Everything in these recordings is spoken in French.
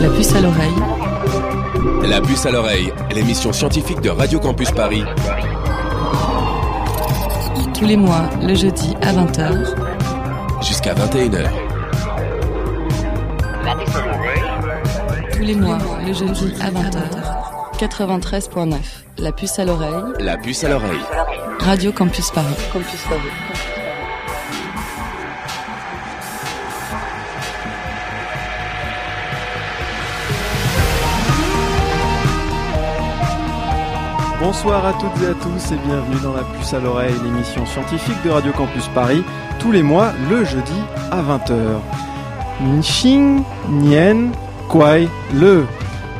La puce à l'oreille. La puce à l'oreille, l'émission scientifique de Radio Campus Paris. Tous les mois, le jeudi à 20h. Jusqu'à 21h. Tous les mois, le jeudi à 20h. 93.9. La puce à l'oreille. La puce à l'oreille. Radio Campus Paris. Campus Paris. Bonsoir à toutes et à tous et bienvenue dans la puce à l'oreille, l'émission scientifique de Radio Campus Paris, tous les mois, le jeudi à 20h. Nixing Nien Kwai Le.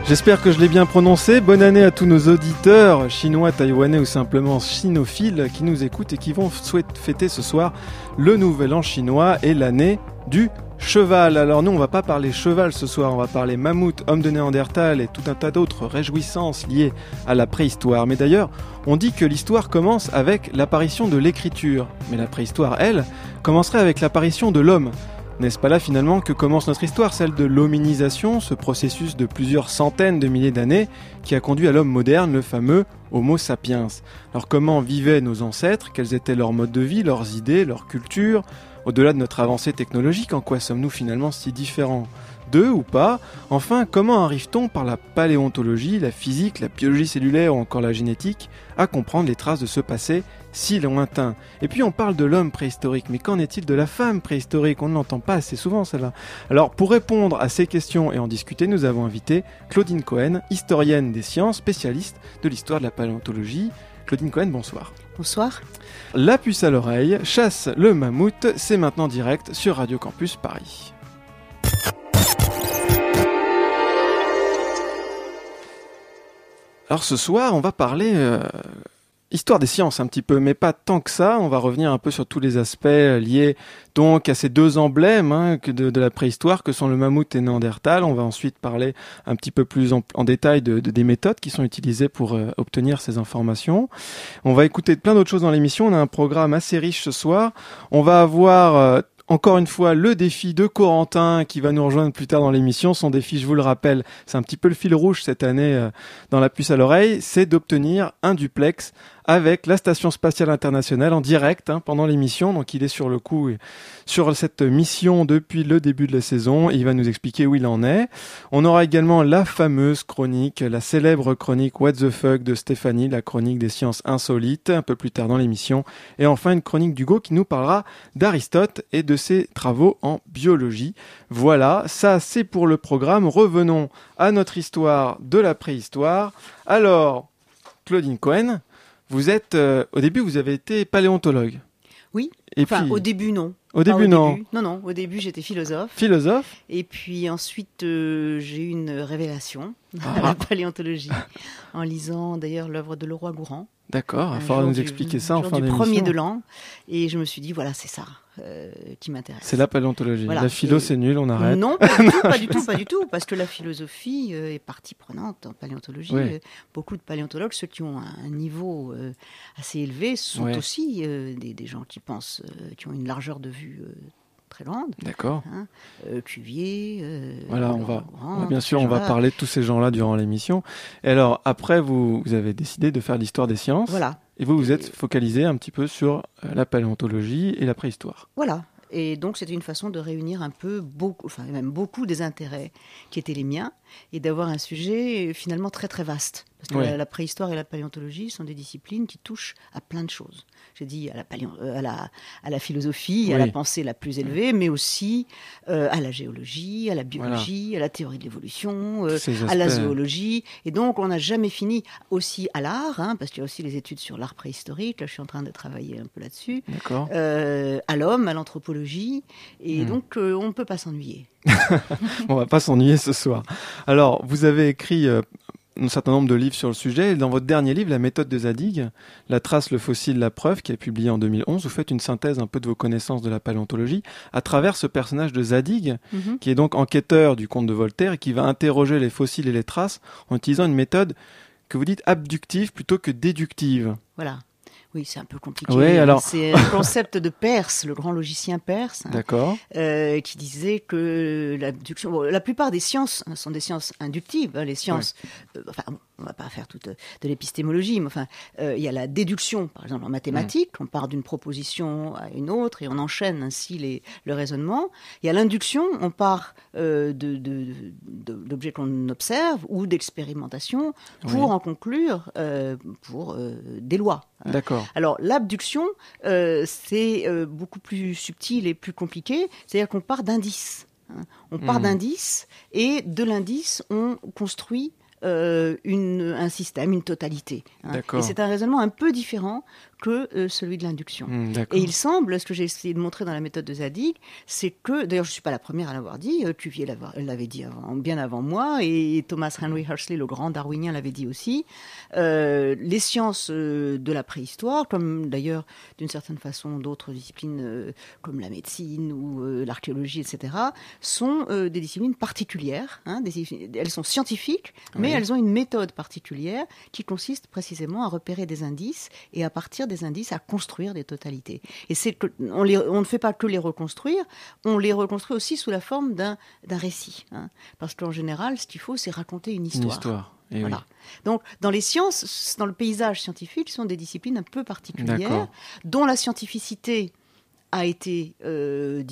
J'espère que je l'ai bien prononcé. Bonne année à tous nos auditeurs chinois, taïwanais ou simplement chinophiles qui nous écoutent et qui vont fêter ce soir le nouvel an chinois et l'année du cheval. Alors nous, on va pas parler cheval ce soir, on va parler mammouth, homme de Néandertal et tout un tas d'autres réjouissances liées à la préhistoire. Mais d'ailleurs, on dit que l'histoire commence avec l'apparition de l'écriture. Mais la préhistoire, elle, commencerait avec l'apparition de l'homme. N'est-ce pas là finalement que commence notre histoire, celle de l'hominisation, ce processus de plusieurs centaines de milliers d'années qui a conduit à l'homme moderne, le fameux Homo sapiens. Alors comment vivaient nos ancêtres? Quels étaient leurs modes de vie, leurs idées, leur culture Au-delà de notre avancée technologique, en quoi sommes-nous finalement si différents d'eux ou pas? Enfin, comment arrive-t-on par la paléontologie, la physique, la biologie cellulaire ou encore la génétique à comprendre les traces de ce passé si lointain? Et puis on parle de l'homme préhistorique, mais qu'en est-il de la femme préhistorique? On ne l'entend pas assez souvent celle-là. Alors pour répondre à ces questions et en discuter, nous avons invité Claudine Cohen, historienne des sciences, spécialiste de l'histoire de la paléontologie. Claudine Cohen, bonsoir. Bonsoir. La puce à l'oreille chasse le mammouth, c'est maintenant direct sur Radio Campus Paris. Alors ce soir, on va parler euh, histoire des sciences un petit peu, mais pas tant que ça. On va revenir un peu sur tous les aspects liés donc à ces deux emblèmes hein, de, la préhistoire que sont le mammouth et Néandertal. On va ensuite parler un petit peu plus en, détail de, de, des méthodes qui sont utilisées pour euh, obtenir ces informations. On va écouter plein d'autres choses dans l'émission. On a un programme assez riche ce soir. On va avoir euh, encore une fois le défi de Corentin qui va nous rejoindre plus tard dans l'émission. Son défi, je vous le rappelle, c'est un petit peu le fil rouge cette année euh, dans la puce à l'oreille, c'est d'obtenir un duplex avec la Station Spatiale Internationale en direct hein, pendant l'émission. Donc il est sur le coup sur cette mission depuis le début de la saison. il va nous expliquer où il en est. On aura également la fameuse chronique, la célèbre chronique What the fuck de Stéphanie, la chronique des sciences insolites, un peu plus tard dans l'émission. Et enfin une chronique d'Hugo qui nous parlera d'Aristote et de ses travaux en biologie. Voilà, ça c'est pour le programme. Revenons à notre histoire de la préhistoire. Alors, Claudine Cohen, vous êtes, euh, au début, vous avez été paléontologue. Oui. Et enfin, puis, au début, non. Au début, au non. Début. Non, non. Au début, j'étais philosophe. Philosophe. Et puis ensuite, euh, j'ai eu une révélation ah. à la paléontologie en lisant d'ailleurs l'œuvre de Leroy Gourand. D'accord. Il faudra nous du, expliquer ça en fin du premier de l'an. Et je me suis dit, voilà, c'est ça. Euh, qui m'intéresse. C'est la paléontologie. Voilà. La philo, c'est nul, on arrête. Non, pas du tout, pas du tout, pas du tout, parce que la philosophie euh, est partie prenante en paléontologie. Oui. Beaucoup de paléontologues, ceux qui ont un niveau euh, assez élevé, sont aussi des, des gens qui pensent, euh, qui ont une largeur de vue euh, très grande. D'accord. Hein. Euh, Cuvier. euh, Voilà, on va, bien sûr, on va parler de tous ces gens-là durant l'émission. Et alors, après, vous, vous avez décidé de faire l'histoire des sciences. Voilà, Et vous, vous êtes focalisé un petit peu sur la paléontologie et la préhistoire. voilà. Et donc c'était une façon de réunir un peu beaucoup, enfin même beaucoup des intérêts qui étaient les miens et d'avoir un sujet euh, finalement très très vaste. Parce que la, la préhistoire et la paléontologie sont des disciplines qui touchent à plein de choses. J'ai dit à la, euh, à la, à la philosophie, à la pensée la plus élevée, mais aussi euh, à la géologie, à la biologie, à la théorie de l'évolution, euh, à la zoologie. Et donc, on n'a jamais fini aussi à l'art, hein, parce qu'il y a aussi les études sur l'art préhistorique. Là, je suis en train de travailler un peu là-dessus. Euh, à l'homme, à l'anthropologie. Et Hmm. donc, on ne peut pas s'ennuyer. On va pas s'ennuyer ce soir. Alors, vous avez écrit euh, un certain nombre de livres sur le sujet. Et dans votre dernier livre, La méthode de Zadig, La trace, le fossile, la preuve, qui est publié en 2011, vous faites une synthèse un peu de vos connaissances de la paléontologie à travers ce personnage de Zadig, qui est donc enquêteur du comte de Voltaire et qui va interroger les fossiles et les traces en utilisant une méthode que vous dites abductive plutôt que déductive. Voilà. Oui, c'est un peu compliqué. Oui, alors- C'est un concept de Perse, le grand logicien perse, hein, D'accord. euh, qui disait que l'abduction. bon, la plupart des sciences hein, sont des sciences inductives. hein, les sciences. euh, enfin, on va pas faire toute de l'épistémologie, mais enfin, euh, il y a la déduction, par exemple en mathématiques. On part d'une proposition à une autre et on enchaîne ainsi les, le raisonnement. Il y a l'induction. On part euh, de, de- de- d'objets qu'on observe ou d'expérimentation pour Oui. en conclure euh, pour des lois. Hein. D'accord. Alors l'abduction, euh, c'est euh, beaucoup plus subtil et plus compliqué. C'est-à-dire qu'on part d'indices. hein. On part Mhm. d'indices et de l'indice, on construit euh, une, un système, une totalité. hein. D'accord. Et c'est un raisonnement un peu différent que euh, celui de l'induction. Hmm. Et il semble, ce que j'ai essayé de montrer dans la méthode de Zadig, c'est que, d'ailleurs je ne suis pas la première à l'avoir dit, euh, Cuvier l'avait dit avant, bien avant moi, et Thomas Henry Huxley, le grand darwinien, l'avait dit aussi, euh, les sciences de la préhistoire, comme d'ailleurs d'une certaine façon d'autres disciplines euh, comme la médecine ou euh, l'archéologie, etc., sont des disciplines particulières, hein, des elles sont scientifiques, mais Oui. elles ont une méthode particulière qui consiste précisément à repérer des indices et à partir des indices à construire des totalités. Et c'est que on, les- on ne fait pas que les reconstruire, on les reconstruit aussi sous la forme d'un d'un récit. hein. Parce qu'en général, ce qu'il faut, c'est raconter une Une histoire. Eh oui. Donc, dans les sciences, dans le paysage scientifique, ce sont des disciplines un peu particulières, D'accord. dont la scientificité a été euh,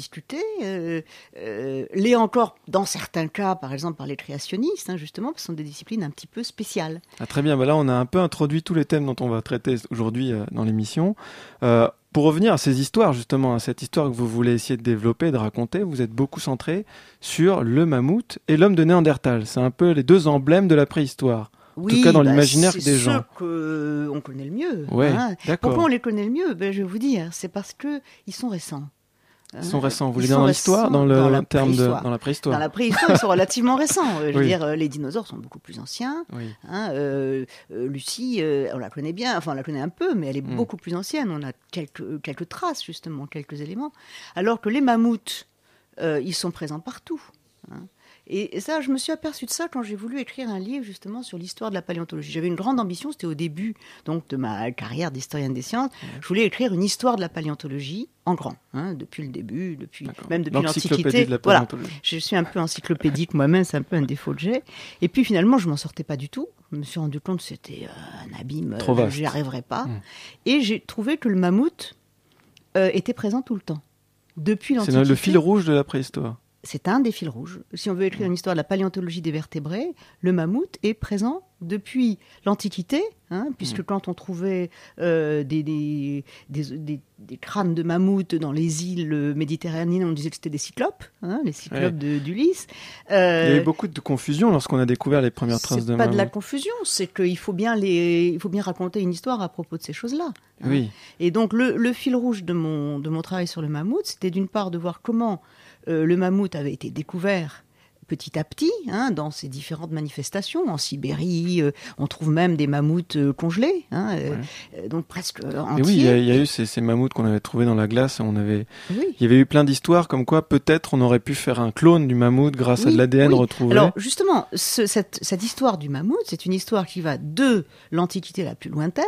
euh, euh, l'est encore dans certains cas, par exemple par les créationnistes, hein, justement, parce que ce sont des disciplines un petit peu spéciales. Ah, très bien, bah là on a un peu introduit tous les thèmes dont on va traiter aujourd'hui euh, dans l'émission. Pour revenir à ces histoires, justement, à cette histoire que vous voulez essayer de développer, de raconter, vous êtes beaucoup centré sur le mammouth et l'homme de Néandertal. C'est un peu les deux emblèmes de la préhistoire. Oui, cas, dans bah, l'imaginaire des ceux gens. que on connaît le mieux. Ouais, hein. Pourquoi on les connaît le mieux? Ben, Je vais vous dire, c'est parce que ils sont récents. Ils sont Hein. récents. Vous voulez dire sont dans l'histoire, dans le dans la terme de dans la préhistoire. Dans la préhistoire, ils sont relativement récents. Euh, Je veux Oui. dire, euh, les dinosaures sont beaucoup plus anciens. Oui. Hein, euh, euh, Lucie, euh, on la connaît bien, enfin on la connaît un peu, mais elle est Mm. beaucoup plus ancienne. On a quelques, quelques traces, justement, quelques éléments. Alors que les mammouths, euh, ils sont présents partout. hein. Et ça, je me suis aperçu de ça quand j'ai voulu écrire un livre justement sur l'histoire de la paléontologie. J'avais une grande ambition, c'était au début donc de ma carrière d'historienne des sciences. Je voulais écrire une histoire de la paléontologie en grand, hein, depuis le début, depuis même depuis l'Antiquité. de Voilà, je suis un peu encyclopédique moi-même, c'est un peu un défaut que j'ai. Et puis finalement, je m'en sortais pas du tout. Je me suis rendu compte que c'était euh, un abîme, euh, j'y arriverais pas. Mm. Et j'ai trouvé que le mammouth euh, était présent tout le temps. Depuis C'est l'Antiquité. le fil rouge de la préhistoire. C'est un des fils rouges. Si on veut écrire une histoire de la paléontologie des vertébrés, le mammouth est présent depuis l'Antiquité, hein, puisque quand on trouvait euh, des, des, des- des- des crânes de mammouth dans les îles méditerranéennes, on disait que c'était des cyclopes, hein, les cyclopes de- d'Ulysse. Il y a eu Euh, beaucoup de confusion lorsqu'on a découvert les premières traces de c'est pas de la mammouth. confusion, c'est qu'il faut bien les, il faut bien raconter une histoire à propos de ces choses-là. hein. Oui. Et donc le, le fil rouge de mon, de mon travail sur le mammouth, c'était d'une part de voir comment euh, le mammouth avait été découvert petit à petit hein, dans ces différentes manifestations. En Sibérie, euh, on trouve même des mammouths euh, congelés, hein, euh, donc presque euh, Et entiers. oui, il y, a- il y a eu ces, ces mammouths qu'on avait trouvés dans la glace. On avait, Oui. il y avait eu plein d'histoires comme quoi peut-être on aurait pu faire un clone du mammouth grâce à de l'ADN oui. retrouvé. Alors justement, ce- cette, cette histoire du mammouth, c'est une histoire qui va de l'Antiquité la plus lointaine,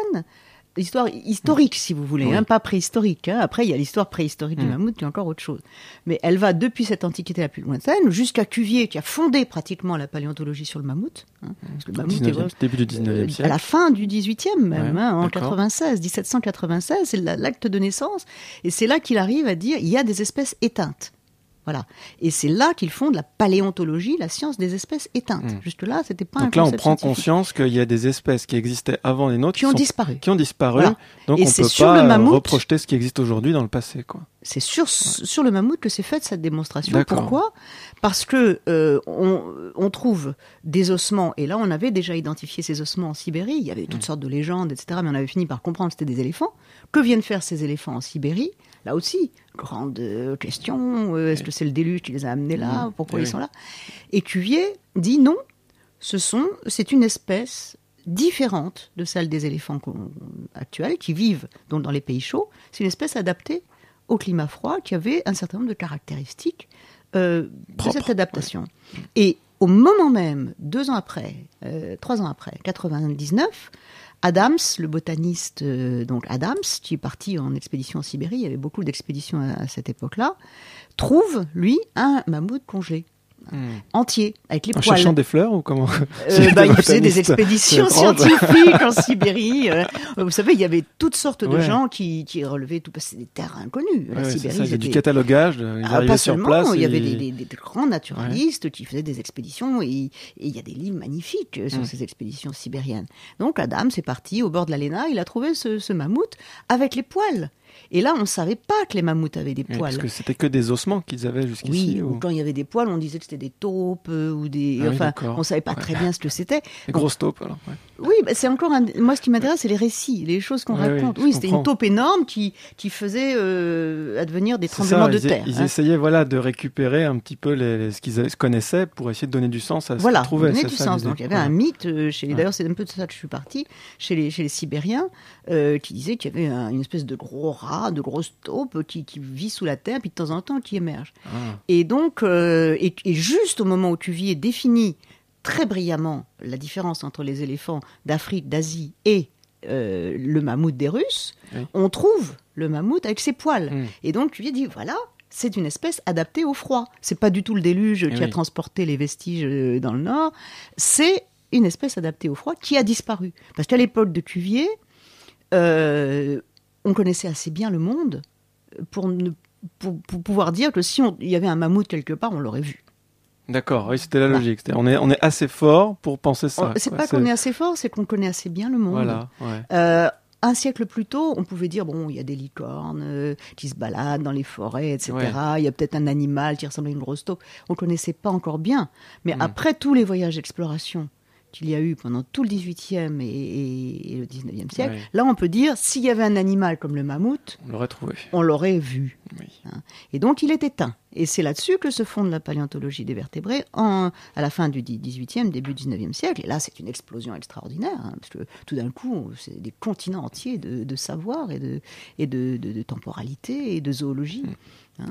histoire historique si vous voulez, Oui. hein, pas préhistorique. hein. Après, il y a l'histoire préhistorique du Mm. mammouth qui est encore autre chose. Mais elle va depuis cette Antiquité la plus lointaine jusqu'à Cuvier qui a fondé pratiquement la paléontologie sur le mammouth. hein. Parce que le mammouth est 19e vraiment- début du 19e euh, à siècle. la fin du 18e même, Ouais, en d'accord. 96, 1796, c'est la- l'acte de naissance, et c'est là qu'il arrive à dire il y a des espèces éteintes. Voilà. Et c'est là qu'ils font de la paléontologie, la science des espèces éteintes. Mm. Jusque-là, c'était pas Donc un là, on prend conscience qu'il y a des espèces qui existaient avant les nôtres Qui ont sont- disparu. qui ont disparu. Voilà. Donc Et on peut sur pas le mammouth- reprojeter ce qui existe aujourd'hui dans le passé. Quoi. C'est sur, sur le mammouth que s'est faite cette démonstration. Pourquoi? Parce que euh, on, on trouve des ossements, et là on avait déjà identifié ces ossements en Sibérie, il y avait Mm. toutes sortes de légendes, etc., mais on avait fini par comprendre que c'était des éléphants. Que viennent faire ces éléphants en Sibérie? Là aussi, grande euh, question, euh, est-ce que c'est le déluge qui les a amenés là Mm. Pourquoi Eh ils sont là? Et Cuvier dit non, ce sont, c'est une espèce différente de celle des éléphants actuels qui vivent donc dans les pays chauds. C'est une espèce adaptée au climat froid qui avait un certain nombre de caractéristiques euh, de cette adaptation. Et au moment même, deux ans après, euh, trois ans après, 99, Adams, le botaniste, euh, donc Adams, qui est parti en expédition en Sibérie, il y avait beaucoup d'expéditions à, cette époque-là, trouve, lui, un mammouth congelé. Entier, avec les En poils. cherchant des fleurs ou comment Euh, bah, des il faisait des botanistes. expéditions scientifiques en Sibérie. euh, vous savez, il y avait toutes sortes de Ouais. gens qui, qui relevaient tout. parce que des terres inconnues. La ouais, Sibérie, ça, il y a du catalogage, ils ah, pas sur seulement, place. il y et avait des, ils- des- des grands naturalistes qui faisaient des expéditions et, et il y a des livres magnifiques euh, sur Mm. ces expéditions sibériennes. Donc Adam, c'est parti au bord de la Léna, il a trouvé ce, ce mammouth avec les poils. Et là, on ne savait pas que les mammouths avaient des Oui, poils. parce que c'était que des ossements qu'ils avaient jusqu'ici. Oui, ou- quand il y avait des poils, on disait que c'était des taupes euh, ou des. Ah enfin, on savait pas très bien ce que c'était. Des grosses taupes, alors. ouais. Oui, bah, c'est encore un... moi ce qui m'intéresse, c'est les récits, les choses qu'on raconte. Oui, c'était une taupe énorme qui qui faisait euh, advenir des tremblements ça, de ils, terre. ils hein. essayaient voilà, de récupérer un petit peu les, les- ce qu'ils connaissaient pour essayer de donner du sens à ce Voilà, qu'ils trouvaient. donner du ça, sens. Donc il y avait un mythe euh, chez les. D'ailleurs, c'est un peu de ça que je suis partie chez les chez les Sibériens qui disait qu'il y avait un- une espèce de gros rat, de grosse taupe qui, qui vit sous la terre, puis de temps en temps qui émerge. Ah. Et donc, euh, et, et juste au moment où et définis très brillamment la différence entre les éléphants d'Afrique, d'Asie et euh, le mammouth des Russes, Oui. on trouve le mammouth avec ses poils. Mm. Et donc lui dis voilà. C'est une espèce adaptée au froid. C'est pas du tout le déluge Eh qui a transporté les vestiges euh, dans le nord. C'est une espèce adaptée au froid qui a disparu. Parce qu'à l'époque de Cuvier, euh, on connaissait assez bien le monde pour, ne- pour, pour pouvoir dire que si on- il y avait un mammouth quelque part, on l'aurait vu. D'accord, oui, c'était la logique. On est, on est assez fort pour penser ça. C'est pas qu'on est assez fort, c'est qu'on connaît assez bien le monde. Voilà, ouais. Euh, un siècle plus tôt, on pouvait dire bon, il y a des licornes euh, qui se baladent dans les forêts, etc. Ouais. Il y a peut-être un animal qui ressemble à une grosse taupe. On connaissait pas encore bien. Mais Mm. après tous les voyages d'exploration qu'il y a eu pendant tout le 18e et, et- et le 19e siècle, là on peut dire s'il y avait un animal comme le mammouth, On l'aurait trouvé. on l'aurait vu. Oui. Hein. Et donc il est éteint. Et c'est là-dessus que se fonde la paléontologie des vertébrés en, à la fin du 18e, début 19e siècle. Et là, c'est une explosion extraordinaire, hein, parce que tout d'un coup, c'est des continents entiers de, de savoir et, de, et de, de- de temporalité et de zoologie. hein.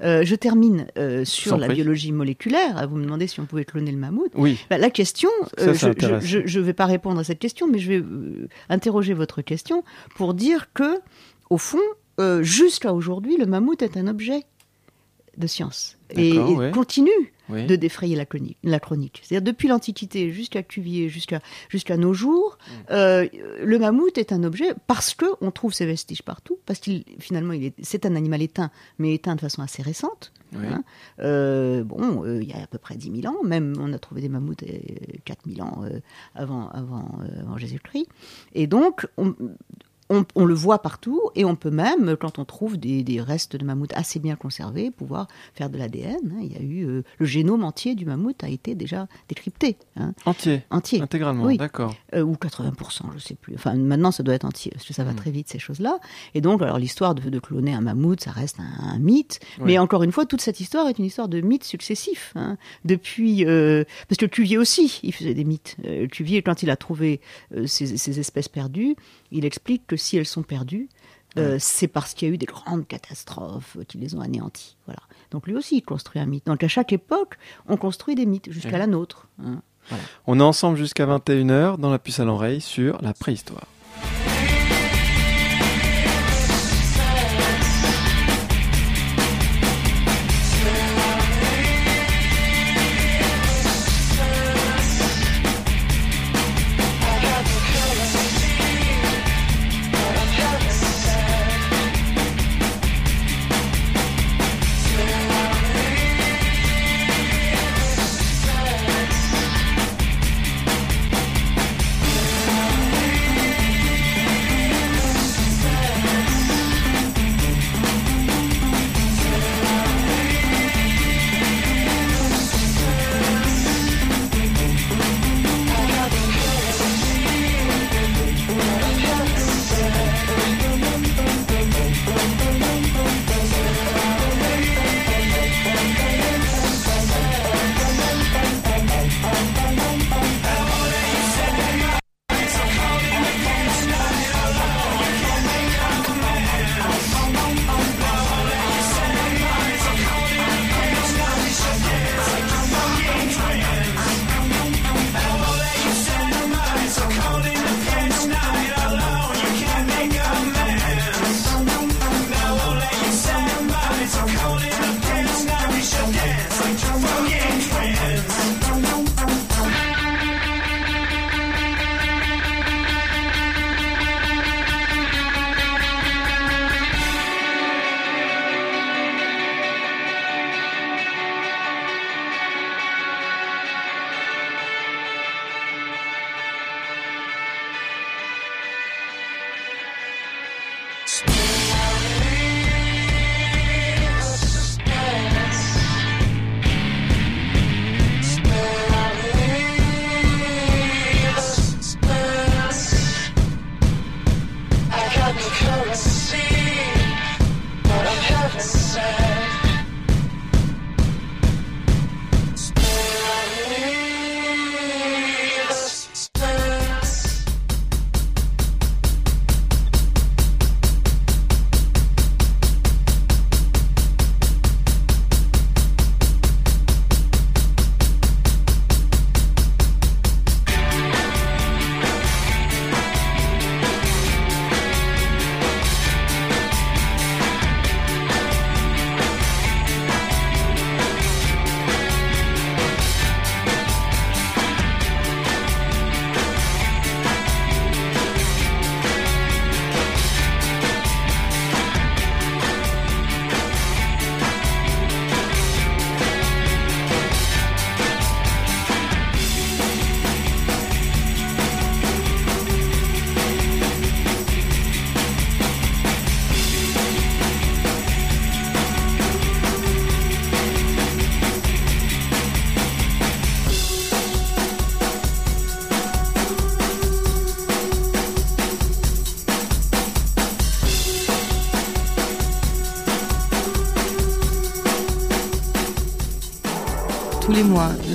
Euh, je termine euh, sur Sans la biologie moléculaire. Vous me demandez si on pouvait cloner le mammouth. Oui, Bah, la question, Ça, euh, ça je- ne vais pas répondre à cette question, mais je vais interroger votre question pour dire que, au fond, jusqu'à aujourd'hui, le mammouth est un objet de science et, D'accord, et ouais. continue oui. de défrayer la chronique. La chronique. C'est-à-dire depuis l'Antiquité jusqu'à Cuvier, jusqu'à jusqu'à nos jours, Mm. euh, le mammouth est un objet parce que on trouve ses vestiges partout, parce qu'il finalement il est c'est un animal éteint, mais éteint de façon assez récente. Oui. hein. Euh, bon, euh, il y a à peu près 10 000 ans, même on a trouvé des mammouths euh, 4 000 ans avant, avant, avant Jésus-Christ. Et donc, on, on, on le voit partout, et on peut même, quand on trouve des, des restes de mammouth assez bien conservés, pouvoir faire de l'ADN. hein. Il y a eu euh, le génome entier du mammouth a été déjà décrypté, hein, Entier, entier. intégralement, Oui. d'accord. Euh, ou 80%, je sais plus. Enfin, maintenant, ça doit être entier, parce que ça va Mm. très vite, ces choses-là. Et donc, alors, l'histoire de, de cloner un mammouth, ça reste un, un mythe. Oui. Mais encore une fois, toute cette histoire est une histoire de mythes successifs. hein. Depuis, euh, parce que Cuvier aussi, il faisait des mythes. Cuvier, quand il a trouvé ces espèces perdues, il explique que si elles sont perdues, euh, c'est parce qu'il y a eu des grandes catastrophes qui les ont anéanties. Voilà. Donc lui aussi, il construit un mythe. Donc à chaque époque, on construit des mythes, jusqu'à la nôtre. hein. On est ensemble jusqu'à 21h dans la puce à l'oreille sur la préhistoire.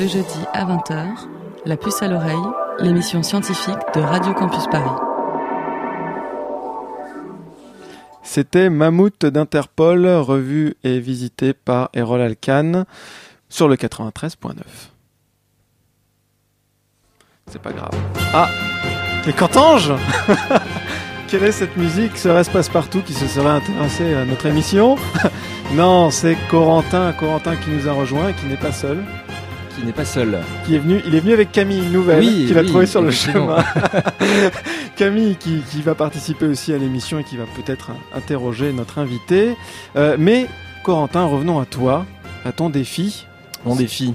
Jeudi à 20h, La puce à l'oreille, l'émission scientifique de Radio Campus Paris. C'était Mammouth d'Interpol, revu et visité par Erol Alkan sur le 93.9. C'est pas grave. Ah Et Cantange Quelle est cette musique? Serait-ce Passe-Partout qui se serait intéressé à notre émission? Non, c'est Corentin, Corentin qui nous a rejoint et qui n'est pas seul. Qui n'est pas seul. Qui est venu, il est venu avec Camille, une nouvelle, Oui, qu'il a oui, trouvée sur le chemin. Camille qui, qui va participer aussi à l'émission et qui va peut-être interroger notre invité. Euh, mais Corentin, revenons à toi, à ton défi. Mon défi.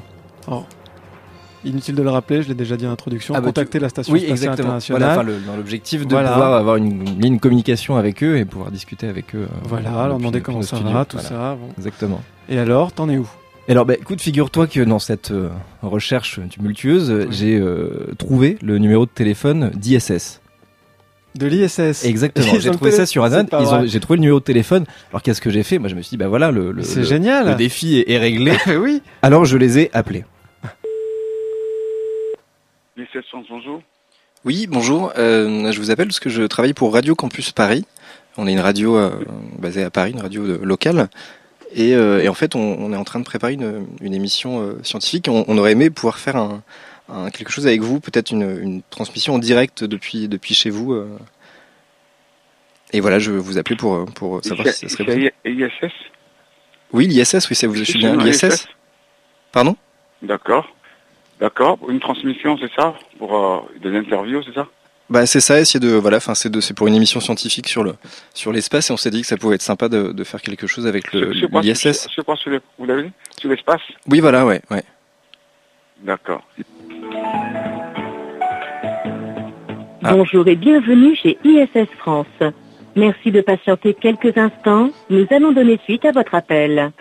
Inutile de le rappeler, je l'ai déjà dit en introduction, Ah bah, contacter la station Oui, spatiale exactement. internationale. Voilà, enfin, le- dans l'objectif de Voilà. pouvoir avoir une, ligne de communication avec eux et pouvoir discuter avec eux. euh, Voilà, leur demander comment ça va, tout Voilà, ça. bon. Exactement. Et alors, t'en es où? Alors, bah, écoute, figure-toi que dans cette euh, recherche tumultueuse, Oui. j'ai euh, trouvé le numéro de téléphone d'ISS. De l'ISS. Exactement. J'ai trouvé le ça sur Internet. J'ai trouvé le numéro de téléphone. Alors qu'est-ce que j'ai fait? Moi, je me suis dit, bah voilà, le, le, génial. le défi est, est réglé. oui. Alors, je les ai appelés. 1700, bonjour. Oui, bonjour. Euh, je vous appelle parce que je travaille pour Radio Campus Paris. On est une radio euh, basée à Paris, une radio locale. Et, euh, et en fait, on, on est en train de préparer une, une émission euh, scientifique. On, on aurait aimé pouvoir faire un, un- quelque chose avec vous, peut-être une, une transmission en direct depuis, depuis chez vous. euh. Et voilà, je vous appelais pour, pour savoir si ça serait possible. C'est ISS Oui, l'ISS, oui, ça vous, je suis bien. L'ISS Pardon? D'accord. D'accord. Une transmission, c'est ça? Pour euh, des interviews, c'est ça? Bah c'est ça, essayer de voilà, enfin c'est de c'est pour une émission scientifique sur le sur l'espace et on s'est dit que ça pouvait être sympa de, de faire quelque chose avec le l'ISS. c'est quoi sur vous l'avez Sur l'espace? Oui voilà, ouais, ouais. D'accord. Ah. Bonjour et bienvenue chez ISS France. Merci de patienter quelques instants. Nous allons donner suite à votre appel.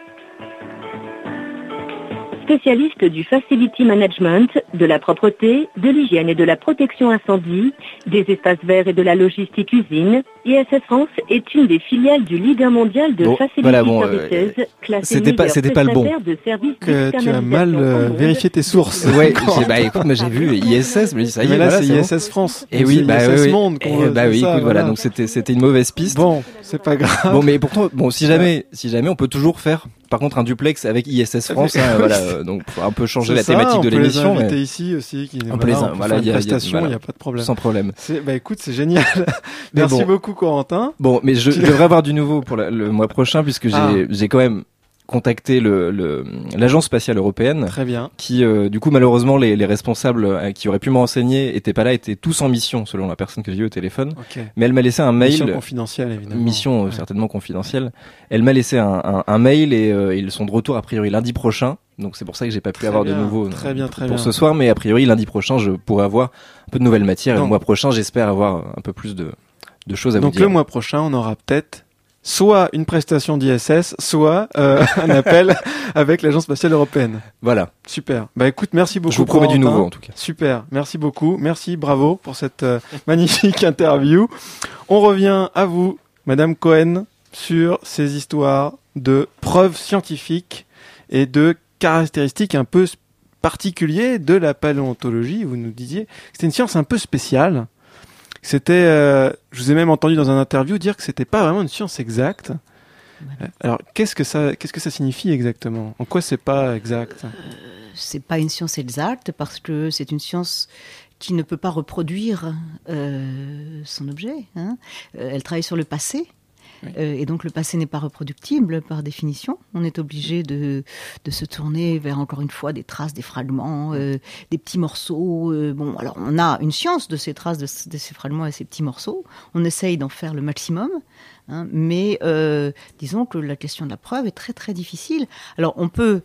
Spécialiste du facility management, de la propreté, de l'hygiène et de la protection incendie, des espaces verts et de la logistique usine, ISS France est une des filiales du leader mondial de Bon, facility voilà, bon, services, classé c'était pas- leader c'était pas le bon. de services Que tu as mal euh, vérifié tes sources. Ouais, j'ai- bah écoute, moi j'ai vu ISS, mais ça y est, Mais là, voilà, c'est bon. ISS France. Et Donc, oui, c'est bah ISS oui. Monde. Et veut, bah c'est oui, ça, écoute, voilà, donc c'était c'était une mauvaise piste. Bon, c'est pas grave. Bon, mais pourtant, bon, si jamais, si jamais, on peut toujours faire, par contre, un duplex avec ISS France, hein, voilà, euh, donc pour un peu changer la ça, thématique de On l'émission, peut les inviter mais ici aussi. Qui, On peut les on voilà, y a- prestation, il voilà. n'y a pas de problème. sans problème. Bah écoute, c'est génial. Merci bon. beaucoup, Corentin. Bon, mais je, je devrais avoir du nouveau pour la- le mois prochain puisque j'ai Ah. j'ai quand même contacté le le- l'agence spatiale européenne Très bien. qui euh, du coup malheureusement les, les responsables euh, qui auraient pu me renseigner étaient pas là étaient tous en mission selon la personne que j'ai eu au téléphone Ok. mais elle m'a laissé un mail Mission confidentielle, évidemment. mission, euh, Ouais. certainement confidentielle elle m'a laissé un, un, un mail et euh, ils sont de retour a priori lundi prochain donc c'est pour ça que j'ai pas pu Très avoir bien, de nouveau très bien, très pour bien. ce soir mais a priori lundi prochain je pourrai avoir un peu de nouvelles matières et Donc- le mois prochain j'espère avoir un peu plus de de choses à Donc vous dire le mois prochain, on aura peut-être soit une prestation d'ISS, soit euh, un appel avec l'agence spatiale européenne. voilà Super. Bah écoute, merci beaucoup. je vous promets du nouveau en tout cas Super, merci beaucoup, merci, bravo pour cette euh, magnifique interview. On revient à vous, Madame Cohen, sur ces histoires de preuves scientifiques et de caractéristiques un peu particulières de la paléontologie. Vous nous disiez que c'était une science un peu spéciale. C'était, euh, je vous ai même entendu dans un interview dire que c'était pas vraiment une science exacte. Euh, Alors, qu'est-ce que ça, qu'est-ce que ça signifie exactement? En quoi c'est pas exact? C'est pas une science exacte parce que c'est une science qui ne peut pas reproduire euh, son objet. hein. Euh, elle travaille sur le passé. Oui. Euh, et donc le passé n'est pas reproductible par définition. On est obligé de, de se tourner vers encore une fois des traces, des fragments, euh, des petits morceaux. euh, bon, alors on a une science de ces traces, de, ces fragments et ces petits morceaux. On essaye d'en faire le maximum, hein, mais disons que la question de la preuve est très très difficile. Alors on peut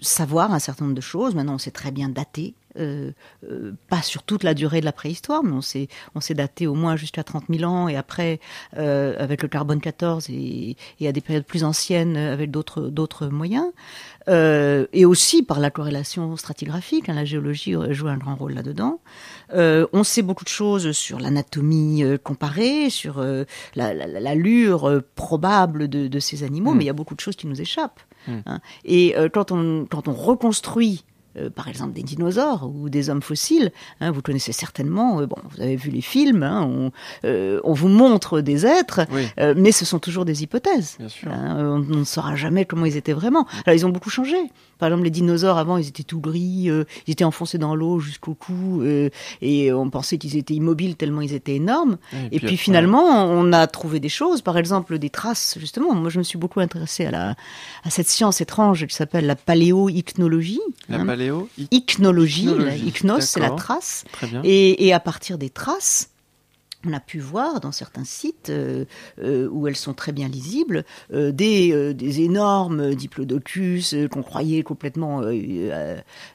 savoir un certain nombre de choses. Maintenant, on sait très bien dater euh, euh, pas sur toute la durée de la préhistoire, mais on s'est on s'est daté au moins jusqu'à 30 000 ans et après euh, avec le carbone 14 et, et à des périodes plus anciennes avec d'autres d'autres moyens. Et aussi par la corrélation stratigraphique, hein, la géologie joue un grand rôle là-dedans. On sait beaucoup de choses sur l'anatomie comparée, sur euh, la- la- l'allure probable de, de ces animaux, Mm. mais il y a beaucoup de choses qui nous échappent. Mm. hein. Et quand, on, quand on reconstruit euh, par exemple des dinosaures ou des hommes fossiles. hein, vous connaissez certainement, euh, bon, vous avez vu les films, hein, on, euh, on vous montre des êtres, Oui, mais ce sont toujours des hypothèses. bien sûr. Hein, on on ne saura jamais comment ils étaient vraiment. Alors ils ont beaucoup changé. Par exemple, les dinosaures avant, ils étaient tout gris, ils étaient enfoncés dans l'eau jusqu'au cou, et on pensait qu'ils étaient immobiles tellement ils étaient énormes. Et, puis, après, finalement, on a trouvé des choses, par exemple des traces. Justement, moi je me suis beaucoup intéressée à la à cette science étrange qui s'appelle la paléoichnologie. La. Paléo, Ichnologie, ichnos, c'est la trace. Et, et à partir des traces, on a pu voir dans certains sites euh, euh, où elles sont très bien lisibles euh, des, des énormes diplodocus qu'on croyait complètement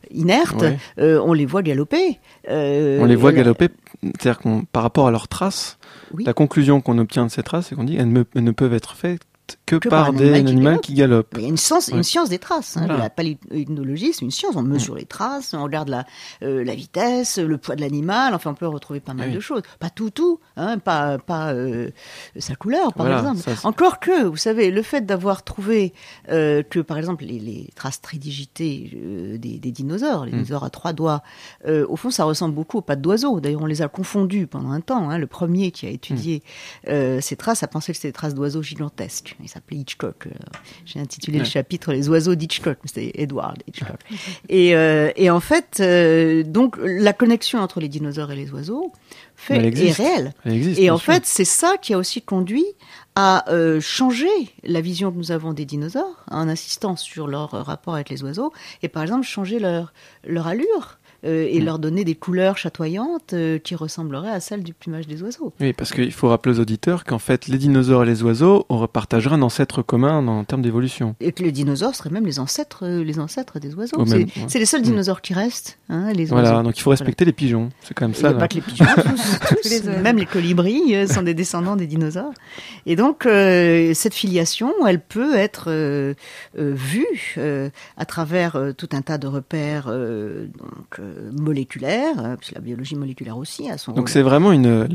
inertes. Ouais. On les voit galoper. On les voit galoper, c'est-à-dire qu'on, par rapport à leurs traces, Oui. la conclusion qu'on obtient de ces traces, c'est qu'on dit qu'elles ne, elles ne peuvent être faites que, Que par des qui animaux qui galopent. Il y a une science, Ouais. une science des traces. Hein. Voilà. La paléontologie, c'est une science. On mesure les traces, on regarde la, euh, la vitesse, le poids de l'animal. Enfin, on peut retrouver pas mal oui. de choses. Pas tout, tout. Hein, pas pas euh, sa couleur, par Voilà, exemple. ça, Encore que, vous savez, le fait d'avoir trouvé euh, que, par exemple, les, les traces très digitées des, des dinosaures, les Mm. dinosaures à trois doigts, au fond, ça ressemble beaucoup aux pattes d'oiseaux. D'ailleurs, on les a confondus pendant un temps. Hein. Le premier qui a étudié Mm. euh, ces traces a pensé que c'était des traces d'oiseaux gigantesques. Il s'appelait Hitchcock. Euh, J'ai intitulé le chapitre Les oiseaux d'Hitchcock. C'était Edward Hitchcock. et, euh, et en fait, euh, donc, la connexion entre les dinosaures et les oiseaux fait, est réelle. Elle existe. Et en sûr. fait, c'est ça qui a aussi conduit à euh, changer la vision que nous avons des dinosaures en insistant sur leur rapport avec les oiseaux et par exemple changer leur, leur allure euh, et Mm. leur donner des couleurs chatoyantes euh, qui ressembleraient à celles du plumage des oiseaux. Oui, parce qu'il faut rappeler aux auditeurs qu'en fait, les dinosaures et les oiseaux, on partagera un ancêtre commun en termes d'évolution. Et que les dinosaures seraient même les ancêtres, euh, les ancêtres des oiseaux. Au C'est même- ouais. c'est les seuls Mm. dinosaures qui restent, hein, les Voilà, oiseaux. donc il faut respecter les pigeons. C'est quand même Il n'y ça. a là. pas que les pigeons, tous, tous, les même les colibris euh, sont des descendants des dinosaures. Et donc, euh, cette filiation, elle peut être euh, euh, vue euh, à travers euh, tout un tas de repères euh, donc, euh, moléculaires, euh, parce que la biologie moléculaire aussi a son Donc c'est vraiment une.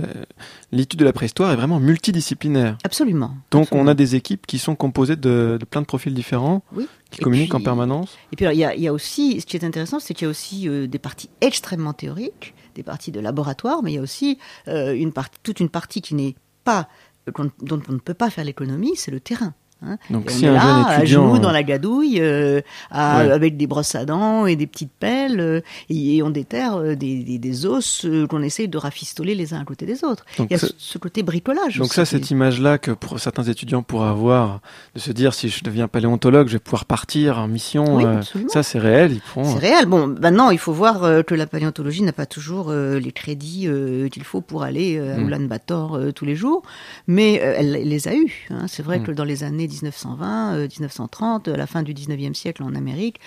L'étude de la préhistoire est vraiment multidisciplinaire. Absolument. Donc absolument. on a des équipes qui sont composées de, de plein de profils différents, Oui. qui Et communiquent en permanence. Et puis il y a, il y a aussi, ce qui est intéressant, c'est qu'il y a aussi euh, des parties extrêmement théoriques, des parties de laboratoire, mais il y a aussi euh, une partie, toute une partie qui n'est pas, dont on ne peut pas faire l'économie, c'est le terrain. Hein. Donc Et si on est un là, jeune à étudiant. genoux dans la gadouille, euh, à- Ouais. avec des brosses à dents et des petites pelles, euh, et, et on déterre euh, des, des- des os euh, qu'on essaye de rafistoler les uns à côté des autres. Donc il y a ça- ce, côté bricolage. Donc aussi ça, cette image-là que pour certains étudiants pourraient avoir, de se dire si je deviens paléontologue, je vais pouvoir partir en mission. Oui, euh, ça, c'est réel. C'est réel. Bon, maintenant, il faut voir euh, que la paléontologie n'a pas toujours euh, les crédits euh, qu'il faut pour aller euh, à Mm. Ulaanbaatar euh, tous les jours, mais euh, elle, elle les a eus. hein. C'est vrai Mm. que dans les années 1920, euh, 1930, à la fin du 19e siècle en Amérique,